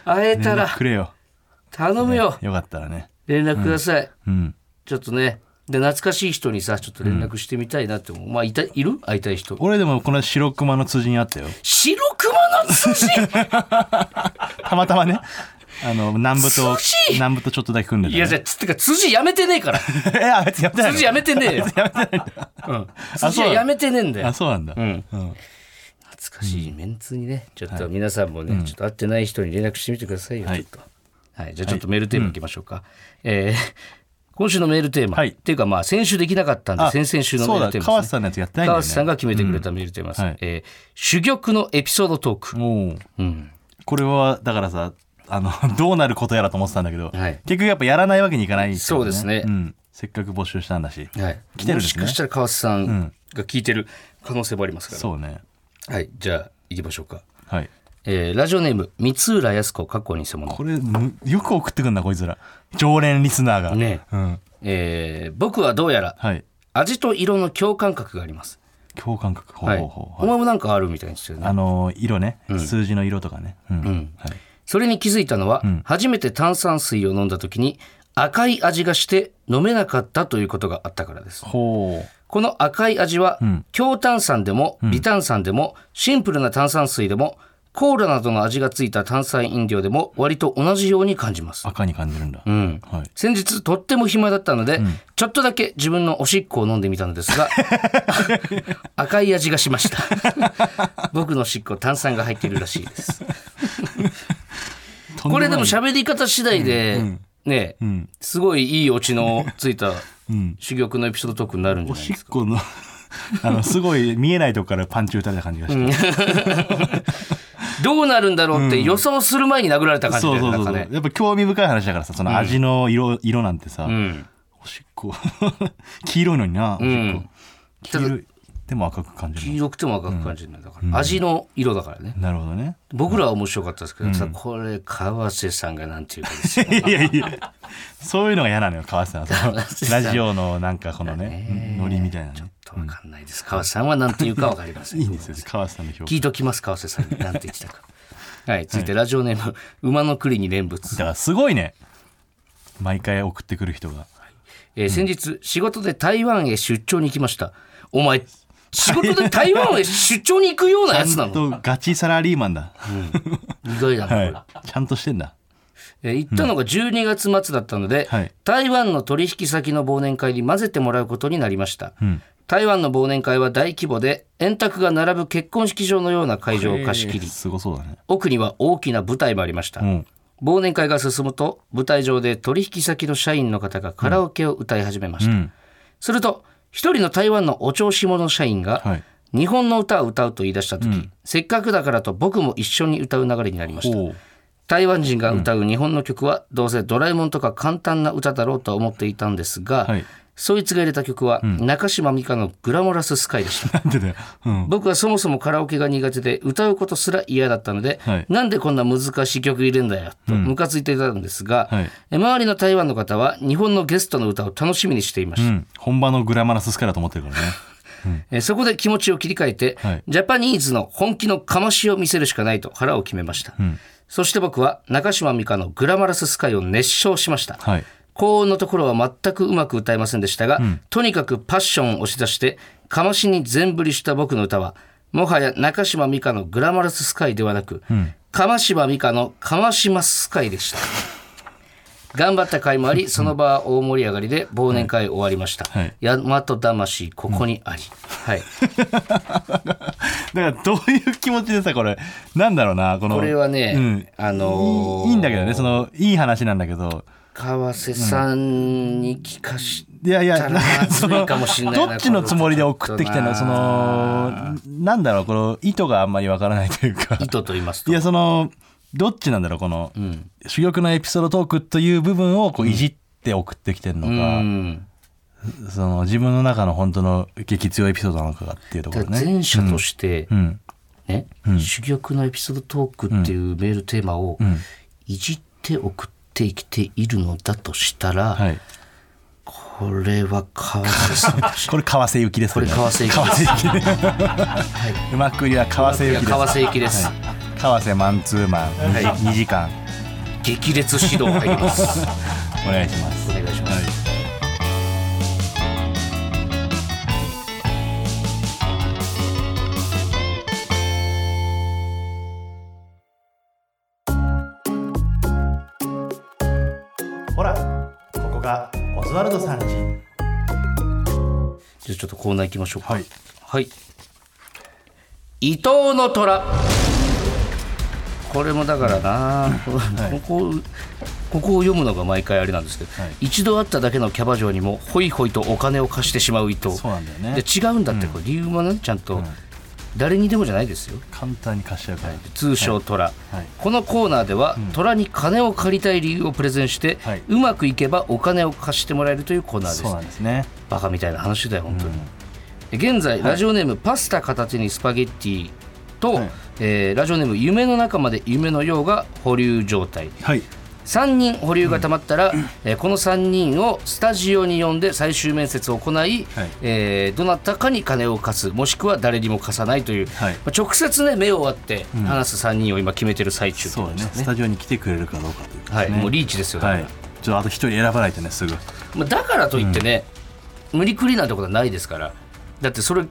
会えたら。くれよ。頼むよ。よかったらね。連絡ください。うん。ちょっとね。で、懐かしい人にさ、ちょっと連絡してみたいなって思う。まあ、いた、いる？会いたい人。俺でもこの白熊の辻にあったよ白熊の筋？たまたまねあの南部と辻南部とちょっとだけ組んでた、ね、いや、じゃあつってか、辻やめてねえから。えあ別にやってないの？辻やめてねえよ。うん。辻はやめてねえんだよあ。そうなんだ、うん。うん懐かしいメンツにね、ちょっと皆さんもね、ちょっと会ってない人に連絡してみてくださいよ、はいちょっと。はい、じゃあちょっとメールテーマいきましょうか。えー今週のメールテーマ、はい。っていうかまあ先週できなかったんで、あ先々週のメールテーマです、ね。そうだ川瀬さんのやつやってないんだよね。川瀬さんが決めてくれたメールテーマです。はい。えー珠玉のエピソードトーク。おううん。これはだからさあの どうなることやらと思ってたんだけど、はい。結局やっぱやらないわけにいかない、そうですね。ん、せっかく募集したんだし、はい。来てるんですね。もしかしたら川瀬さんが聞いてる可能性もありますから。そうね。はい、じゃあ行きましょうか。はいえーラジオネーム三浦靖子過去偽物。これむよく送ってくんなこいつら。常連リスナーが。ね。うん、えー僕はどうやらはい。味と色の共感覚があります。共感覚？ほうはい。ほう。ほうお前もなんかあるみたいですよね。あの色ね、数字の色とかね、うん。ん。はい、それに気づいたのは、初めて炭酸水を飲んだ時に赤い味がして飲めなかったということがあったからです。ほう。この赤い味は、強炭酸でも微炭酸でも、シンプルな炭酸水でもコーラなどの味がついた炭酸飲料でも割と同じように感じます。赤に感じるんだ、うん。はい。先日とっても暇だったので、ちょっとだけ自分のおしっこを飲んでみたのですが 赤い味がしました。僕のおしっこ炭酸が入っているらしいです。これでも喋り方次第で、ね、すごいいいオチのついた珠玉のエピソードトークになるんじゃおないですか。しっこのあのすごい見えないとこからパンチ打たれた感じがして、どうなるんだろうって予想する前に殴られた感じだそうそうそうそう、やっぱ興味深い話だからさその味の色,、色なんてさ、うん。おしっこ。黄色いのになおしっこ、うん黄色いでも赤く感じる黄色くても赤く感じるんだから、味の色だからね。なるほどね。僕らは面白かったですけどさ、これ川瀬さんがなんていうかですよ。いやいやそういうのが嫌なのよ川瀬さん。ラジオのなんかこのねノリみたいなねわかんないです。川瀬さんは何て言うかわかりません。いいんですよ。川瀬さんの評価聞いときます、川瀬さん。に何て言ってたか。はい、続いてラジオネーム、馬の栗に念仏。だ。からすごいね。毎回送ってくる人が。えー先日、仕事で台湾へ出張に行きました。お前、仕事で台湾へ出張に行くようなやつちゃなんのとガチサラリーマンだ、意外だな、はい。ちゃんとしてんだ。えー行ったのが12月末だったので、はい。台湾の取引先の忘年会に混ぜてもらうことになりました、ん台湾の忘年会は大規模で円卓が並ぶ結婚式場のような会場を貸し切り。すごそうだね。奥には大きな舞台もありました、うん。忘年会が進むと舞台上で取引先の社員の方がカラオケを歌い始めました、うん。すると一人の台湾のお調子者社員が、はい。日本の歌を歌うと言い出した時、せっかくだからと僕も一緒に歌う流れになりました。台湾人が歌う日本の曲はどうせドラえもんとか簡単な歌だろうと思っていたんですが、はいそいつが入れた曲は中島美嘉の「グラモラススカイ」でした。なんでだよ、うん、僕はそもそもカラオケが苦手で歌うことすら嫌だったので、はい。なんでこんな難しい曲入れんだよとムカついていたんですが、はい。え周りの台湾の方は日本のゲストの歌を楽しみにしていました、うん、本場のグラマラススカイだと思ってるからね。えそこで気持ちを切り替えて、はい。ジャパニーズの本気のかましを見せるしかないと腹を決めました、そして僕は中島美嘉の「グラマラススカイ」を熱唱しました、はい高音のところは全くうまく歌えませんでしたが、とにかくパッションを押し出してかましに全振りした僕の歌はもはや中島美嘉のグラマラススカイではなく、かましば美嘉のかましますスカイでした。頑張った甲斐もありその場は大盛り上がりで忘年会終わりました、はい。大和魂ここにあり、はい。だからどういう気持ちでさこれなんだろうなこのこれはね、うん。あのーいいんだけどねそのいい話なんだけど川瀬さんに聞かしいやいやそのかもしんないなどっちのつもりで送ってきてるのそのなんだろうこの意図があんまりわからないというか。意図と言いますと。いやそのどっちなんだろうこの、ん。珠玉のエピソードトークという部分をこういじって送ってきてるのうか、ん。その自分の中の本当の激強エピソードなのかっていうところね。前者として、うん。ね、珠玉のエピソードトークっていうメールテーマをいじって送ってきているのだとしたら、はい、これは川瀬さんこれ行きですこれ川瀬行き川瀬行き。でうまくりは川瀬行きです川瀬行きです。はい。マンツーマン。2, はい。2時間。激烈指導入ります。お願いします。お願いします、ズワルドさんちじゃあちょっとコーナー行きましょうか。はい。はい。伊藤の虎。これもだからな、ここここを読むのが毎回あれなんですけど、はい。一度会っただけのキャバ嬢にもホイホイとお金を貸してしまう伊藤。そうなんだよね。で違うんだって、これ理由もねちゃんと、誰にでもじゃないですよ。簡単に貸しちゃうから、通称虎、はい。このコーナーでは、虎に金を借りたい理由をプレゼンして、はい。うまくいけばお金を貸してもらえるというコーナーです。そうなんですね。バカみたいな話だよ本当に、現在、ラジオネームパスタ片手にスパゲッティと、はい。えーラジオネーム夢の中まで夢のようが保留状態。はい3人保留がたまったら、えーこの3人をスタジオに呼んで最終面接を行い、はい。えーどなたかに金を貸すもしくは誰にも貸さないという、はい。まあ直接ね目を割って話す3人を今決めてる最中そうだねですスタジオに来てくれるかどうかということはい、もうリーチですよ、だから。はいちょっとあと一人選ばないとねすぐ。まあ、だからといってね、無理くりなんてことはないですから。だってそれ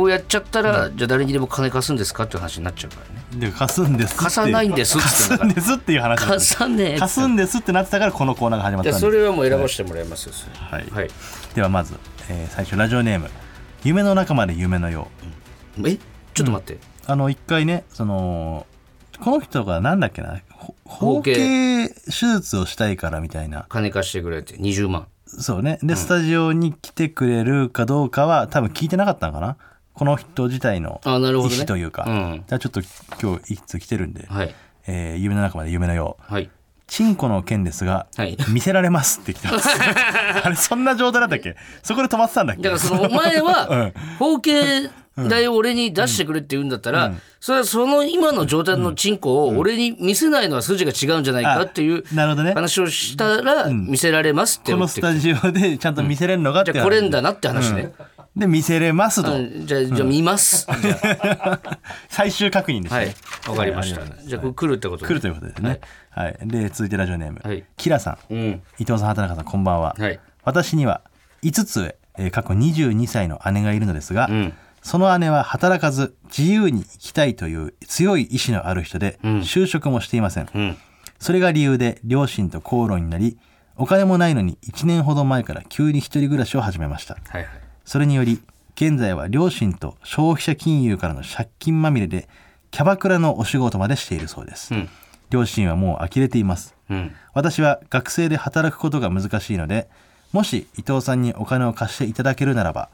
をやっちゃったら、じゃあ誰にでも金貸すんですかっていう話になっちゃうからね。で貸すんです貸さないんですって貸すんですっていう話貸さねえ貸すんですってなってたからこのコーナーが始まったんです。それはもう選ばせてもらいますよ、はい。はい、ではまず、えー最初ラジオネーム。夢の中まで夢のよう。え？ちょっと待って、あの一回ねそのこの人がなんだっけな？ほ包包茎茎手術をしたいからみたいな。金貸してくれって。20万。そうね。で、スタジオに来てくれるかどうかは多分聞いてなかったのかな？この人自体の意思というか、うん。じゃあちょっと今日いつ来てるんで、はい。えー夢の中まで夢のよう。はい。チンコの件ですが、はい。見せられますって来す。あれそんな状態だったっけ？そこで止まってたんだっけ？だからそのお前 うはん。包茎代を俺に出してくれって言うんだったら、それはその今の状態のチンコを俺に見せないのは筋が違うんじゃないかっていうあなるほどね。話をしたら見せられますってこ思って。のスタジオでちゃんと見せれるのかってう話ゃあこれんだなって話ね、で見せれますと、うんじゃあじゃあ見ます、じ ゃ最終確認ですね。あはい。わかりました、じゃあこれ来るってこと来るということですね。はい、で続いてラジオネーム、はい。キラさん。うん。伊藤さん畑中さんこんばんは、はい。私には5つ上、えー過去22歳の姉がいるのですが、ん。その姉は働かず自由に生きたいという強い意志のある人で、就職もしていません、うん。それが理由で両親と口論になりお金もないのに1年ほど前から急に一人暮らしを始めましたはいはいそれにより現在は両親と消費者金融からの借金まみれでキャバクラのお仕事までしているそうです、うん。両親はもう呆れています。うん。私は学生で働くことが難しいのでもし伊藤さんにお金を貸していただけるならば、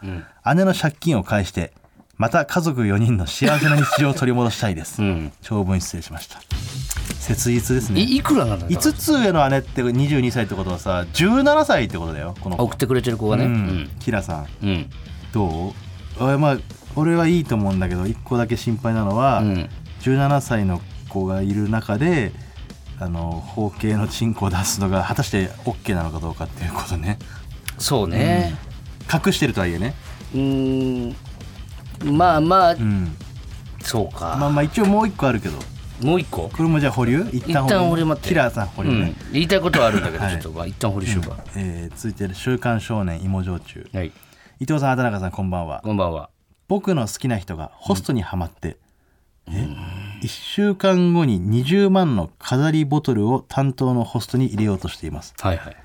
姉の借金を返してまた家族4人の幸せな日常を取り戻したいです、ん。長文失礼しました。切実ですね。いいくらなんだろう？5つ上の姉って22歳ってことはさ17歳ってことだよこの子。送ってくれてる子がね。ううん。ん、キラさん。うん。どう？あまあ俺はいいと思うんだけど1個だけ心配なのは、うん。17歳の子がいる中であの包茎のチンコを出すのが果たして OK なのかどうかっていうことね。そうね。隠してるとはいえね、うーんまあまあうん、そうか、まあまあ一応もう1個あるけど。もう一個？これもじゃあ保留？一一旦保留待って。キラーさん保留ね、うん、言いたいことはあるんだけど、はい。ちょっとまあ一旦保留しようか、えー続いてる「週刊少年芋焼酎」はい。伊藤さん畑中さんこんばんは。こんばんは。僕の好きな人がホストにはまって、え？1週間後に20万の飾りボトルを担当のホストに入れようとしています。はいはい。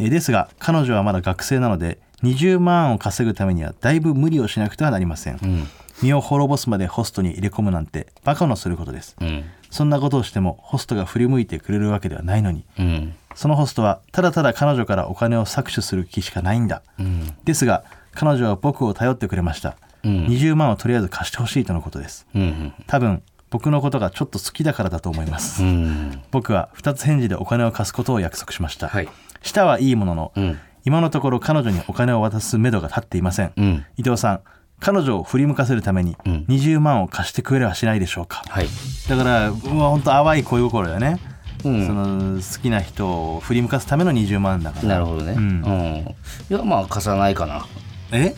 えーですが彼女はまだ学生なので20万を稼ぐためにはだいぶ無理をしなくてはなりません、うん。身を滅ぼすまでホストに入れ込むなんてバカのすることです。うん。そんなことをしてもホストが振り向いてくれるわけではないのに。うん。そのホストはただただ彼女からお金を搾取する気しかないんだ、うん。ですが彼女は僕を頼ってくれました、うん。20万をとりあえず貸してほしいとのことです。うん多分僕のことがちょっと好きだからだと思います、うん。僕は2つ返事でお金を貸すことを約束しました、はい。舌はいいものの、うん今のところ彼女にお金を渡す目処が立っていません、うん。伊藤さん彼女を振り向かせるためにうん。20万を貸してくれはしないでしょうか、はい。だから本当淡い恋心だよね、うん。その好きな人を振り向かすための20万だから。なるほどね。ううん。んいやまあ貸さないかな。え？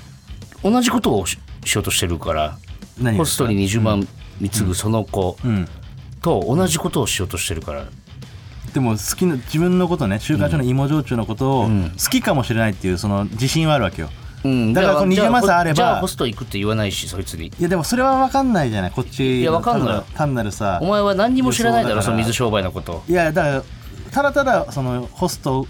同じことをししようとしてるから何がホストに20万貢ぐその子うん。と同じことをしようとしてるからでも好きな自分のことね週刊誌の芋焼酎のことをん。好きかもしれないっていうその自信はあるわけよ。うん。だからこのじゃ20万さえあればじゃあホスト行くって言わないしそいつに。いやでもそれは分かんないじゃないこっち。いや分かんない。単なるさ。お前は何にも知らないだろその水商売のこと。いやだからただただそのホスト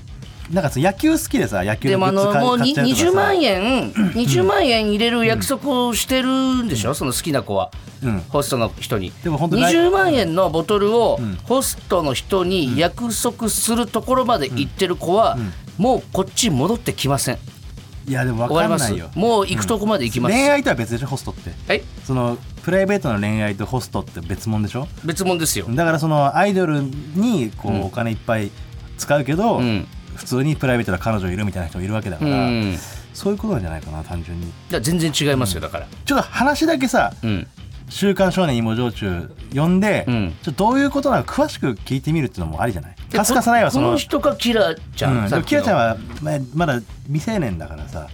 なんかさ野球好きでさ野球でもあのもうに買っちゃうとかさ。20万円20万円入れる約束をしてるんでしょ？その好きな子は。うん。ホストの人に。でも本当に20万円のボトルをん。ホストの人に約束するところまで行ってる子はもうこっち戻ってきません。いやでも分終わります？かん。ないよもう行くとこまで行きます。恋愛とは別でしょホストって。はいそのプライベートの恋愛とホストって別物でしょ？別物ですよ。だからそのアイドルにこうお金いっぱい使うけど、うん普通にプライベートな彼女いるみたいな人もいるわけだかうら、ん。そういうことなんじゃないかな単純に。だ全然違いますよだから。ちょっと話だけさうん「週刊少年芋焼酎」呼んで、うん。ちょっとどういうことなのか詳しく聞いてみるっていうのもありじゃない？カスカサないわそのこの人かキラちゃん、うん、キラちゃんはままだ未成年だからさ、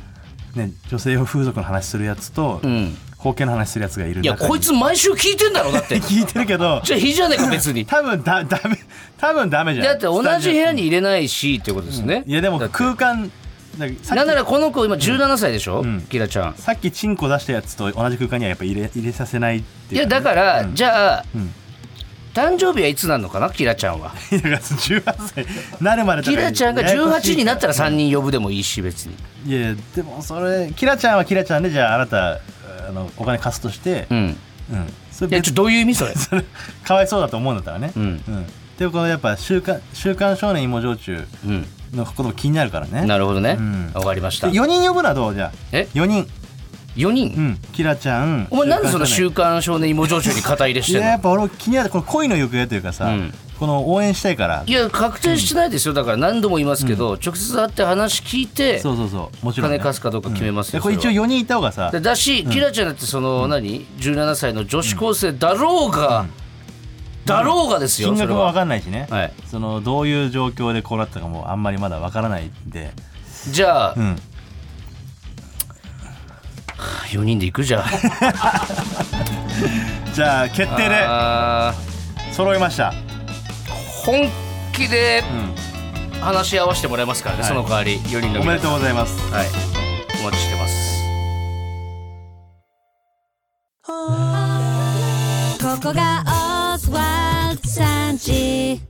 ね、女性風俗の話するやつと、うん包茎の話するやつがいるいやこいつ毎週聞いてんだろだって。聞いてるけど。じゃあいいじゃねえか別に。多分だダメ 多分ダメじゃん。だって同じ部屋に入れないしっていうことですね、いやでも空間なんならこの子今17歳でしょ、ん。キラちゃん。さっきチンコ出したやつと同じ空間にはやっぱ入れ入れさせないっていういやだから、じゃあ、ん。誕生日はいつなのかな？キラちゃんは。だから18歳なるまでキラちゃんが18になったら3人人呼ぶでもいいし別に。いやでもそれキラちゃんはキラちゃんでじゃああなたあのお金貸すとしてうん。うん。それ別いやちょどういう意味 それ？かわいそうだと思うんだったらね。うん。うん。でもこのやっぱ週刊「週刊少年芋焼酎うん」のことも気になるからね。なるほどね、うん。わかりました。4人呼ぶのはどう？じゃあえ？4人。4人、うん。キラちゃんお前なんでその週週刊刊少年芋焼酎に肩入れしてんの？ややっぱ俺気になる。この恋の行方というかさ、うんこの応援したいから。いや確定してないですよ。だから何度も言いますけど、直接会って話聞いてそうそうそう。もちろん、ね、金貸すかどうか決めますよ、でこれ一応それは。4人いた方がさ。でだし、キラちゃんだってその、何？17歳の女子高生だろうが、だろうがですよ金額も分かんないしね、はい。そのどういう状況でこうなったかもあんまりまだ分からないんで、じゃあ、うん、4人で行くじゃん。じゃあ決定であ揃いました、ー本気でう話し合わせてもらえますからね、はいその代わり4人のん、おめでとううございます。はい。お待ちしてます。ここがオズワルドさんち。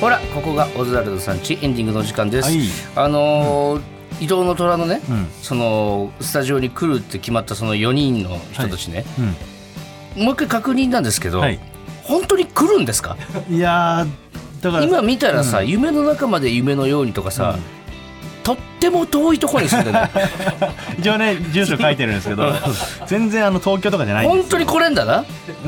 ほらここがオズワルドさんちエンディングの時間です、はい。あのー移動の虎のね、うん。そのスタジオに来るって決まったその4人の人たちね、うん。もう一回確認なんですけど、はい本当に来るんですか？いやーだから今見たらさ、夢の中まで夢のようにとかさ、とっても遠いところに住んでる 一応ね住所書いてるんですけど全然あの東京とかじゃない本当に来れんだな？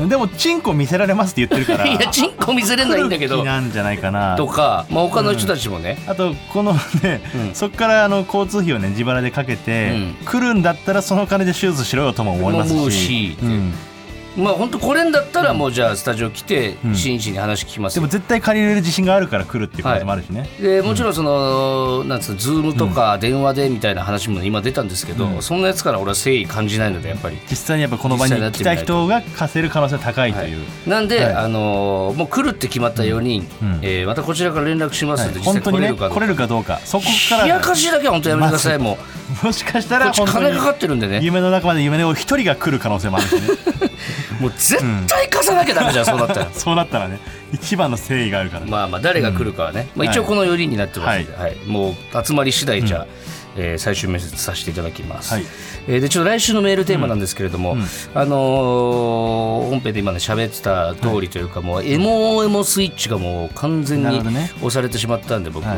でもチンコ見せられますって言ってるから いやチンコ見せれないんだけど気なんじゃないかな。とか、まあ、他の人たちもね、あとこのね、うん。そっからあの交通費をね自腹でかけて、うん。来るんだったらその金で手術しろよとも思いますしまあ本当来れんだったらもうじゃあスタジオ来てうん。真摯に話聞きますよ。でも絶対借りれる自信があるから来るっていう可能性もあるしね、でもちろんその、なんつうのズームとか電話でみたいな話も今出たんですけど、うん。そんなやつから俺は誠意感じないのでやっぱり。実際にやっぱこの場に来た人が貸せる可能性高いという、なんで、はい。あのーもう来るって決まった4人、うん。えーまたこちらから連絡しますはい。ので、本当にね来来れれるかどうか。るかどうか。そこから。冷やかしだけは本当やめてください、まもう。もしかしたら金かかってるんでね。夢の中まで夢を一人が来る可能性もあるしね もう絶対貸さなきゃダメじゃん、そうなったら。そうなったらね一番の誠意があるから、まあまあ誰が来るかはね、まあ、一応この4人になってますので、はい。もう集まり次第じゃあ、えー最終面接させていただきます、はい。えーでちょっと来週のメールテーマなんですけれども、あのー本編で今ね喋ってた通りというか、もうエモエモスイッチがもう完全に押されてしまったんで僕、はい。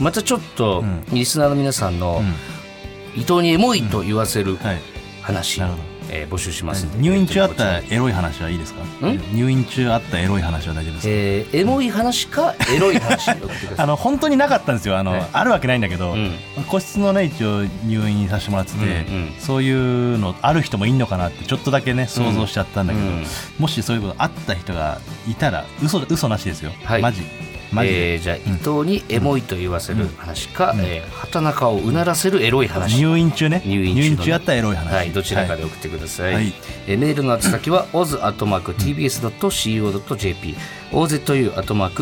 またちょっとリスナーの皆さんの伊藤にエモいと言わせるはい。話、なるほどえー募集します入院中あったエロい話はいいですか？入院中あったエロい話は大丈夫ですか、えーエモい話かエロい話？あの本当になかったんですよ。あの、はい。あるわけないんだけど、うん。個室のね一応入院させてもらってて、うんうん。そういうのある人もいんのかなってちょっとだけね想像しちゃったんだけど、うん。もしそういうことあった人がいたら嘘嘘なしですよ、はい。マジえーじゃあ伊藤にエモいと言わせる話か、えー畑中をうならせるエロい話、入院中ね。入院中のね。あったエロい話、はい、どちらかで送ってください。はい。えーメールの宛先は oz.tbs.co.jp ozu.tbs.co.jp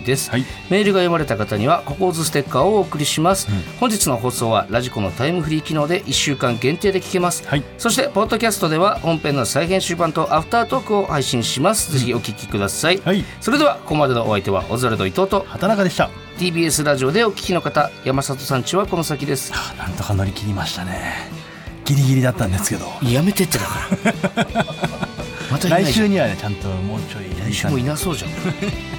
です、はい。メールが読まれた方にはココーズステッカーをお送りします、本日の放送はラジコのタイムフリー機能で1週間限定で聞けます、はい。そしてポッドキャストでは本編の再編集版とアフタートークを配信します、ぜひお聞きください、はい。それではここまでのお相手はオズワルド伊藤と畑中でした。TBS ラジオでお聞きの方山里さんちはこの先です。なんとか乗り切りましたね。ギリギリだったんですけど。やめてってだから また来週にはねちゃんともうちょい。来週もいなそうじゃん